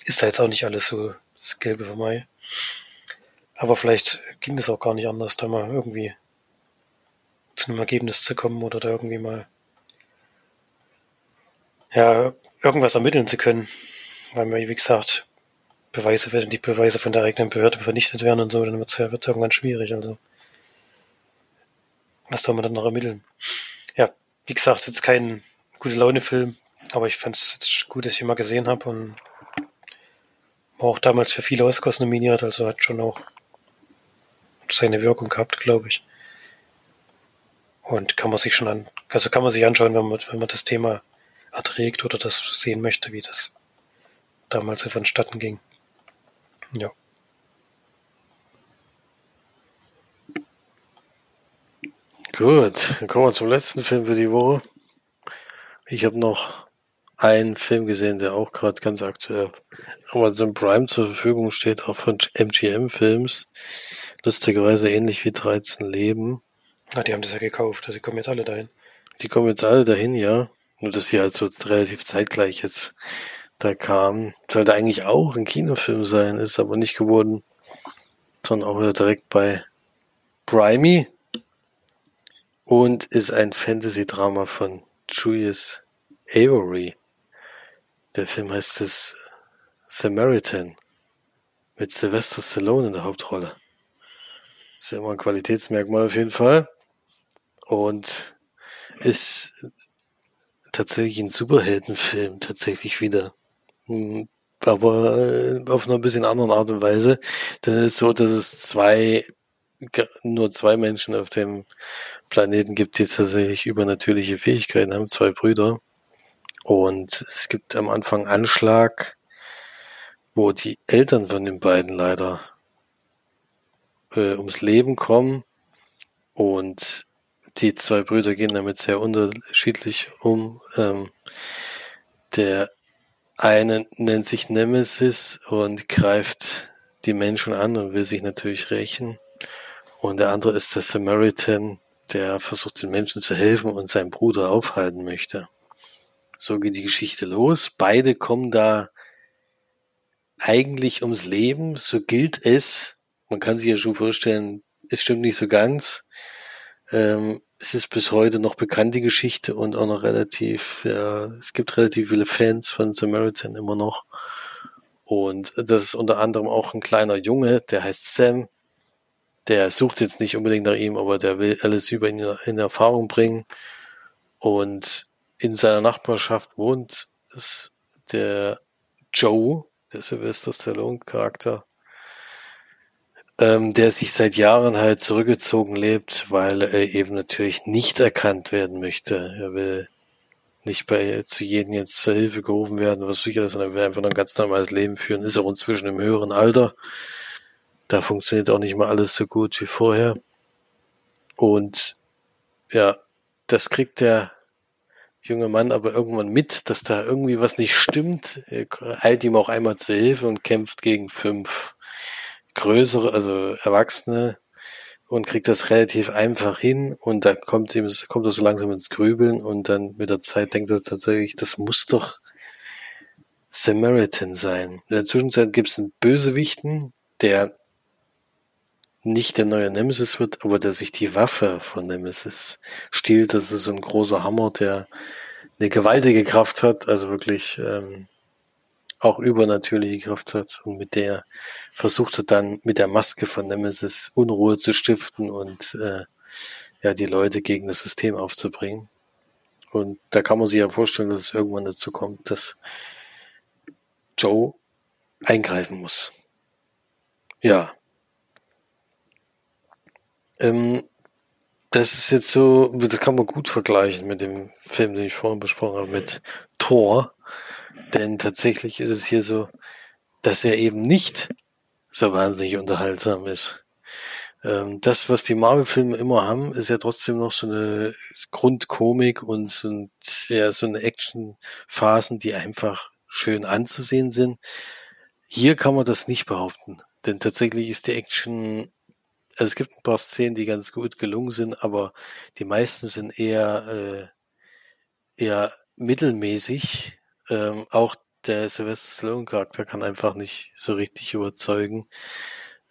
ist da jetzt auch nicht alles so das Gelbe für Mai. Aber vielleicht ging das auch gar nicht anders, da mal irgendwie zu einem Ergebnis zu kommen oder da irgendwie mal ja, irgendwas ermitteln zu können. Weil man, wie gesagt, Beweise, wenn die Beweise von der eigenen Behörde vernichtet werden und so, dann wird es ja wird's irgendwann schwierig. Also, was soll man dann noch ermitteln? Ja, wie gesagt, jetzt kein gute Laune-Film, aber ich fand es jetzt gut, dass ich ihn mal gesehen habe und war auch damals für viele Oscars nominiert, also hat schon auch seine Wirkung gehabt, glaube ich. Und kann man sich schon an, also kann man sich anschauen, wenn man, wenn man das Thema erträgt oder das sehen möchte, wie das damals so vonstatten ging. Ja. Gut, dann kommen wir zum letzten Film für die Woche. Ich habe noch einen Film gesehen, der auch gerade ganz aktuell Amazon Prime zur Verfügung steht, auch von MGM Films. Lustigerweise ähnlich wie 13 Leben. Ah, die haben das ja gekauft, also die kommen jetzt alle dahin. Die kommen jetzt alle dahin, ja. Nur dass sie halt so relativ zeitgleich jetzt da kamen. Sollte eigentlich auch ein Kinofilm sein, ist aber nicht geworden. Sondern auch wieder direkt bei Brimey. Und ist ein Fantasy-Drama von Julius Avery. Der Film heißt es Samaritan. Mit Sylvester Stallone in der Hauptrolle. Ist ja immer ein Qualitätsmerkmal auf jeden Fall. Und ist tatsächlich ein Superheldenfilm, tatsächlich wieder. Hm, aber äh, auf einer bisschen anderen Art und Weise. Denn es ist so, dass es zwei, nur zwei Menschen auf dem Planeten gibt, die tatsächlich übernatürliche Fähigkeiten haben, zwei Brüder. Und es gibt am Anfang Anschlag, wo die Eltern von den beiden leider äh, ums Leben kommen und die zwei Brüder gehen damit sehr unterschiedlich um. Ähm, der eine nennt sich Nemesis und greift die Menschen an und will sich natürlich rächen. Und der andere ist der Samaritan, der versucht den Menschen zu helfen und seinen Bruder aufhalten möchte. So geht die Geschichte los. Beide kommen da eigentlich ums Leben. So gilt es. Man kann sich ja schon vorstellen, es stimmt nicht so ganz. Ähm, es ist bis heute noch bekannt, die Geschichte, und auch noch relativ, ja, es gibt relativ viele Fans von Samaritan immer noch. Und das ist unter anderem auch ein kleiner Junge, der heißt Sam. Der sucht jetzt nicht unbedingt nach ihm, aber der will alles über ihn in Erfahrung bringen. Und in seiner Nachbarschaft wohnt es der Joe, der Sylvester Stallone Charakter, ähm, der sich seit Jahren halt zurückgezogen lebt, weil er eben natürlich nicht erkannt werden möchte. Er will nicht bei zu jedem jetzt zur Hilfe gerufen werden, was sicher ist, sondern er will einfach ein ganz normales Leben führen. Ist auch inzwischen im höheren Alter. Da funktioniert auch nicht mal alles so gut wie vorher. Und ja, das kriegt der junge Mann aber irgendwann mit, dass da irgendwie was nicht stimmt. Er eilt ihm auch einmal zur Hilfe und kämpft gegen fünf größere, also Erwachsene und kriegt das relativ einfach hin und da kommt ihm, kommt er so langsam ins Grübeln und dann mit der Zeit denkt er tatsächlich, das muss doch Samaritan sein. In der Zwischenzeit gibt es einen Bösewichten, der nicht der neue Nemesis wird, aber der sich die Waffe von Nemesis stiehlt. Das ist so ein großer Hammer, der eine gewaltige Kraft hat, also wirklich ähm, auch übernatürliche Kraft hat und mit der versucht er dann mit der Maske von Nemesis Unruhe zu stiften und äh, ja die Leute gegen das System aufzubringen. Und da kann man sich ja vorstellen, dass es irgendwann dazu kommt, dass Joe eingreifen muss. Ja. Ähm, das ist jetzt so, das kann man gut vergleichen mit dem Film, den ich vorhin besprochen habe, mit Thor. Denn tatsächlich ist es hier so, dass er eben nicht so wahnsinnig unterhaltsam ist. Ähm, das, was die Marvel-Filme immer haben, ist ja trotzdem noch so eine Grundkomik und so, ein, ja, so eine Action-Phasen, die einfach schön anzusehen sind. Hier kann man das nicht behaupten. Denn tatsächlich ist die Action, also es gibt ein paar Szenen, die ganz gut gelungen sind, aber die meisten sind eher, äh, eher mittelmäßig ähm, auch der Sylvester Stallone Charakter kann einfach nicht so richtig überzeugen.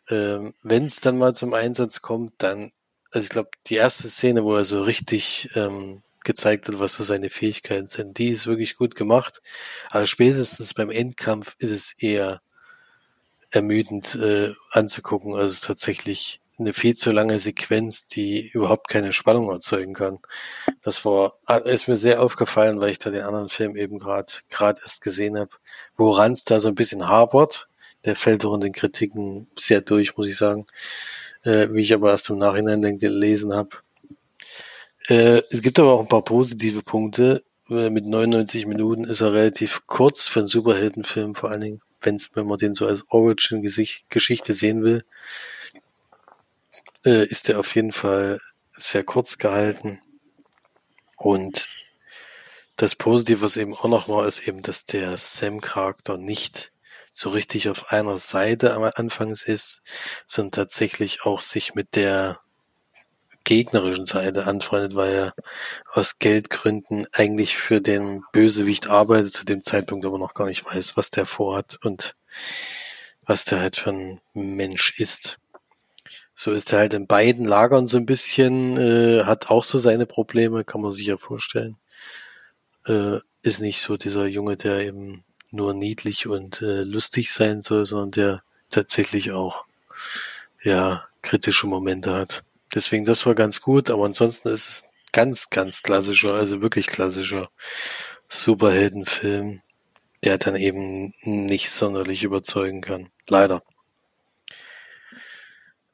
Ähm, Wenn es dann mal zum Einsatz kommt, dann, also ich glaube, die erste Szene, wo er so richtig ähm, gezeigt wird, was so seine Fähigkeiten sind, die ist wirklich gut gemacht. Aber spätestens beim Endkampf ist es eher ermüdend äh, anzugucken. Also tatsächlich eine viel zu lange Sequenz, die überhaupt keine Spannung erzeugen kann. Das war ah, ist mir sehr aufgefallen, weil ich da den anderen Film eben gerade gerade erst gesehen habe, woran es da so ein bisschen hapert. Der fällt auch in den Kritiken sehr durch, muss ich sagen, äh, wie ich aber erst im Nachhinein dann gelesen habe. Äh, es gibt aber auch ein paar positive Punkte. Äh, mit 99 Minuten ist er relativ kurz für einen Superheldenfilm, vor allen Dingen, wenn's, wenn man den so als Origin-Geschichte sehen will äh, ist er auf jeden Fall sehr kurz gehalten. Und das Positive, was eben auch noch war, ist eben, dass der Sam-Charakter nicht so richtig auf einer Seite am Anfangs ist, sondern tatsächlich auch sich mit der gegnerischen Seite anfreundet, weil er aus Geldgründen eigentlich für den Bösewicht arbeitet, zu dem Zeitpunkt aber noch gar nicht weiß, was der vorhat und was der halt für ein Mensch ist. So ist er halt in beiden Lagern so ein bisschen, äh, hat auch so seine Probleme, kann man sich ja vorstellen. Äh, ist nicht so dieser Junge, der eben nur niedlich und äh, lustig sein soll, sondern der tatsächlich auch ja kritische Momente hat. Deswegen, das war ganz gut, aber ansonsten ist es ganz, ganz klassischer, also wirklich klassischer Superheldenfilm, der dann eben nicht sonderlich überzeugen kann. Leider.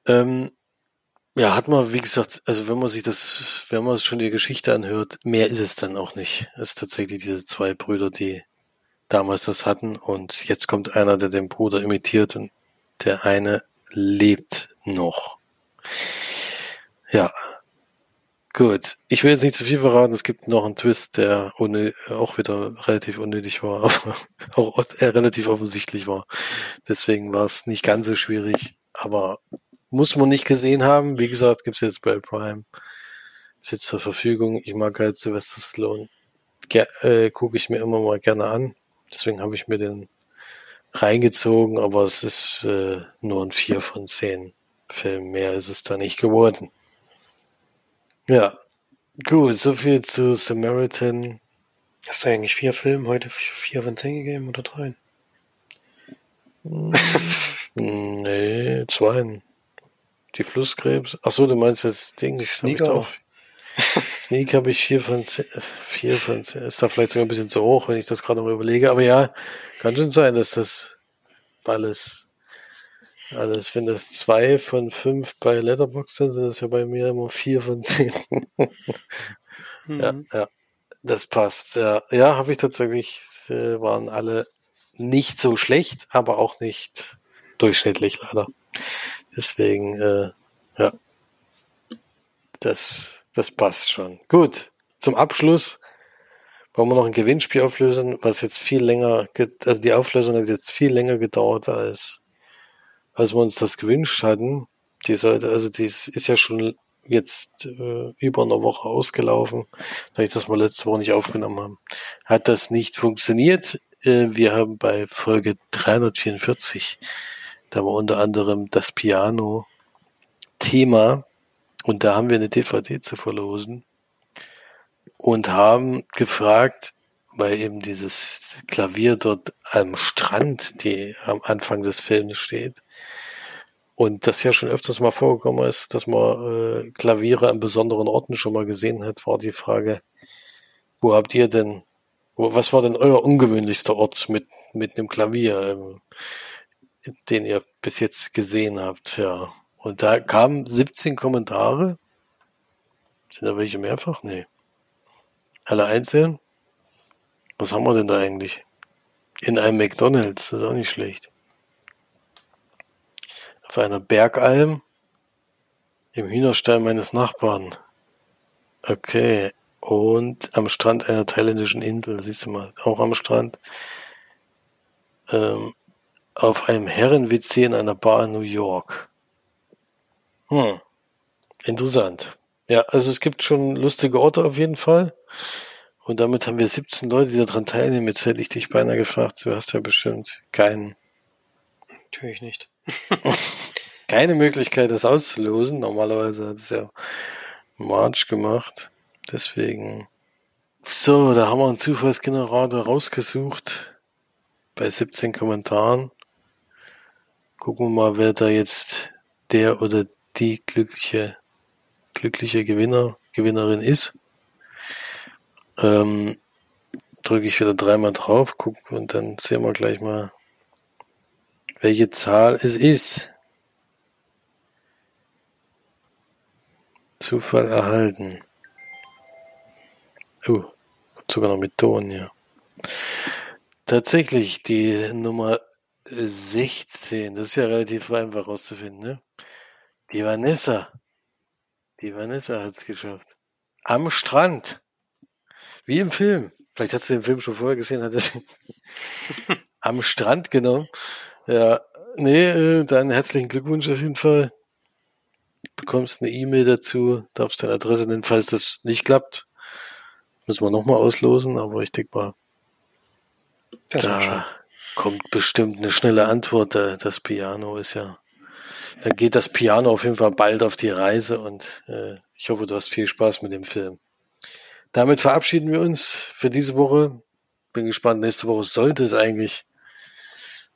Ähm, ja, hat man, wie gesagt, also wenn man sich das, wenn man schon die Geschichte anhört, mehr ist es dann auch nicht. Es ist tatsächlich diese zwei Brüder, die damals das hatten und jetzt kommt einer, der den Bruder imitiert und der eine lebt noch. Ja. Gut. Ich will jetzt nicht zu viel verraten. Es gibt noch einen Twist, der ohne, auch wieder relativ unnötig war, aber auch relativ offensichtlich war. Deswegen war es nicht ganz so schwierig. Aber muss man nicht gesehen haben. Wie gesagt, gibt's jetzt bei Prime. Ist jetzt zur Verfügung. Ich mag halt Sylvester Stallone. Ger äh, Gucke ich mir immer mal gerne an. Deswegen habe ich mir den reingezogen, aber es ist äh, nur ein vier von zehn Film. Mehr ist es da nicht geworden. Ja, gut, so viel zu Samaritan. Hast du eigentlich vier Filme heute vier von zehn gegeben oder drei? Nee, zwei. Die Flusskrebs. Ach so, du meinst jetzt Ding, ich Sneak hab auf. Sneak habe ich vier von zehn, vier von zehn. Ist da vielleicht sogar ein bisschen zu hoch, wenn ich das gerade mal überlege. Aber ja, kann schon sein, dass das alles alles, wenn das zwei von fünf bei Letterbox sind, sind das ja bei mir immer vier von zehn. mhm. Ja, ja, das passt. Ja, ja habe ich tatsächlich, äh, waren alle nicht so schlecht, aber auch nicht durchschnittlich leider. Deswegen, äh, ja, das, das passt schon. Gut, zum Abschluss wollen wir noch ein Gewinnspiel auflösen, was jetzt viel länger, also die Auflösung hat jetzt viel länger gedauert als als wir uns das gewünscht hatten. Die sollte, also die ist ja schon jetzt äh, über eine Woche ausgelaufen, da ich das mal letzte Woche nicht aufgenommen haben. Hat das nicht funktioniert. Äh, wir haben bei Folge 344, da war unter anderem das Piano Thema und da haben wir eine DVD zu verlosen und haben gefragt, weil eben dieses Klavier dort am Strand, die am Anfang des Films steht, und das ja schon öfters mal vorgekommen ist, dass man äh, Klaviere an besonderen Orten schon mal gesehen hat, war die Frage, wo habt ihr denn, wo, was war denn euer ungewöhnlichster Ort mit, mit einem Klavier, ähm, den ihr bis jetzt gesehen habt, ja. Und da kamen 17 Kommentare. Sind da welche mehrfach? Nee. Alle einzeln? Was haben wir denn da eigentlich? In einem McDonalds, das ist auch nicht schlecht auf einer Bergalm im Hühnerstall meines Nachbarn. Okay. Und am Strand einer thailändischen Insel, siehst du mal, auch am Strand. Ähm, auf einem Herren-WC in einer Bar in New York. Hm. Interessant. Ja, also es gibt schon lustige Orte auf jeden Fall. Und damit haben wir 17 Leute, die daran teilnehmen. Jetzt hätte ich dich beinahe gefragt, du hast ja bestimmt keinen. Natürlich nicht. Keine Möglichkeit, das auszulosen. Normalerweise hat es ja March gemacht. Deswegen. So, da haben wir einen Zufallsgenerator rausgesucht. Bei 17 Kommentaren. Gucken wir mal, wer da jetzt der oder die glückliche, glückliche Gewinner, Gewinnerin ist. Ähm, drücke ich wieder dreimal drauf, gucken und dann sehen wir gleich mal, welche Zahl es ist. Zufall erhalten. Oh, sogar noch mit Ton, ja. Tatsächlich, die Nummer 16, das ist ja relativ einfach rauszufinden, ne? Die Vanessa. Die Vanessa hat es geschafft. Am Strand. Wie im Film. Vielleicht hat sie den Film schon vorher gesehen, hat sie am Strand, genau. Ja, nee, äh, dann herzlichen Glückwunsch auf jeden Fall. Du bekommst eine E-Mail dazu, darfst deine Adresse nennen, falls das nicht klappt. Müssen wir nochmal auslosen, aber ich denke mal, das da kommt bestimmt eine schnelle Antwort. Das Piano ist ja, dann geht das Piano auf jeden Fall bald auf die Reise und äh, ich hoffe, du hast viel Spaß mit dem Film. Damit verabschieden wir uns für diese Woche. Bin gespannt. Nächste Woche sollte es eigentlich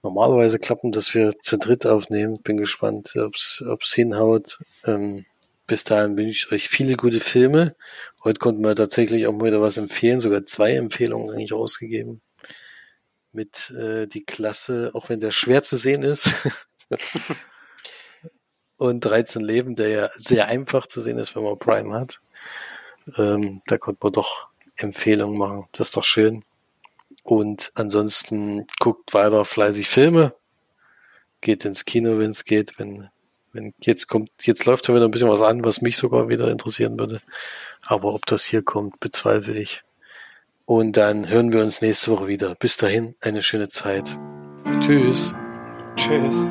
normalerweise klappen, dass wir zu dritt aufnehmen. Bin gespannt, ob es hinhaut. Ähm, bis dahin wünsche ich euch viele gute Filme. Heute konnten wir tatsächlich auch mal wieder was empfehlen, sogar zwei Empfehlungen eigentlich rausgegeben. Mit äh, die Klasse, auch wenn der schwer zu sehen ist. Und 13 Leben, der ja sehr einfach zu sehen ist, wenn man Prime hat. Ähm, da konnte man doch Empfehlungen machen. Das ist doch schön. Und ansonsten guckt weiter fleißig Filme. Geht ins Kino, wenn es geht. Wenn, wenn jetzt kommt, jetzt läuft da wieder ein bisschen was an, was mich sogar wieder interessieren würde. Aber ob das hier kommt, bezweifle ich. Und dann hören wir uns nächste Woche wieder. Bis dahin, eine schöne Zeit. Tschüss. Tschüss.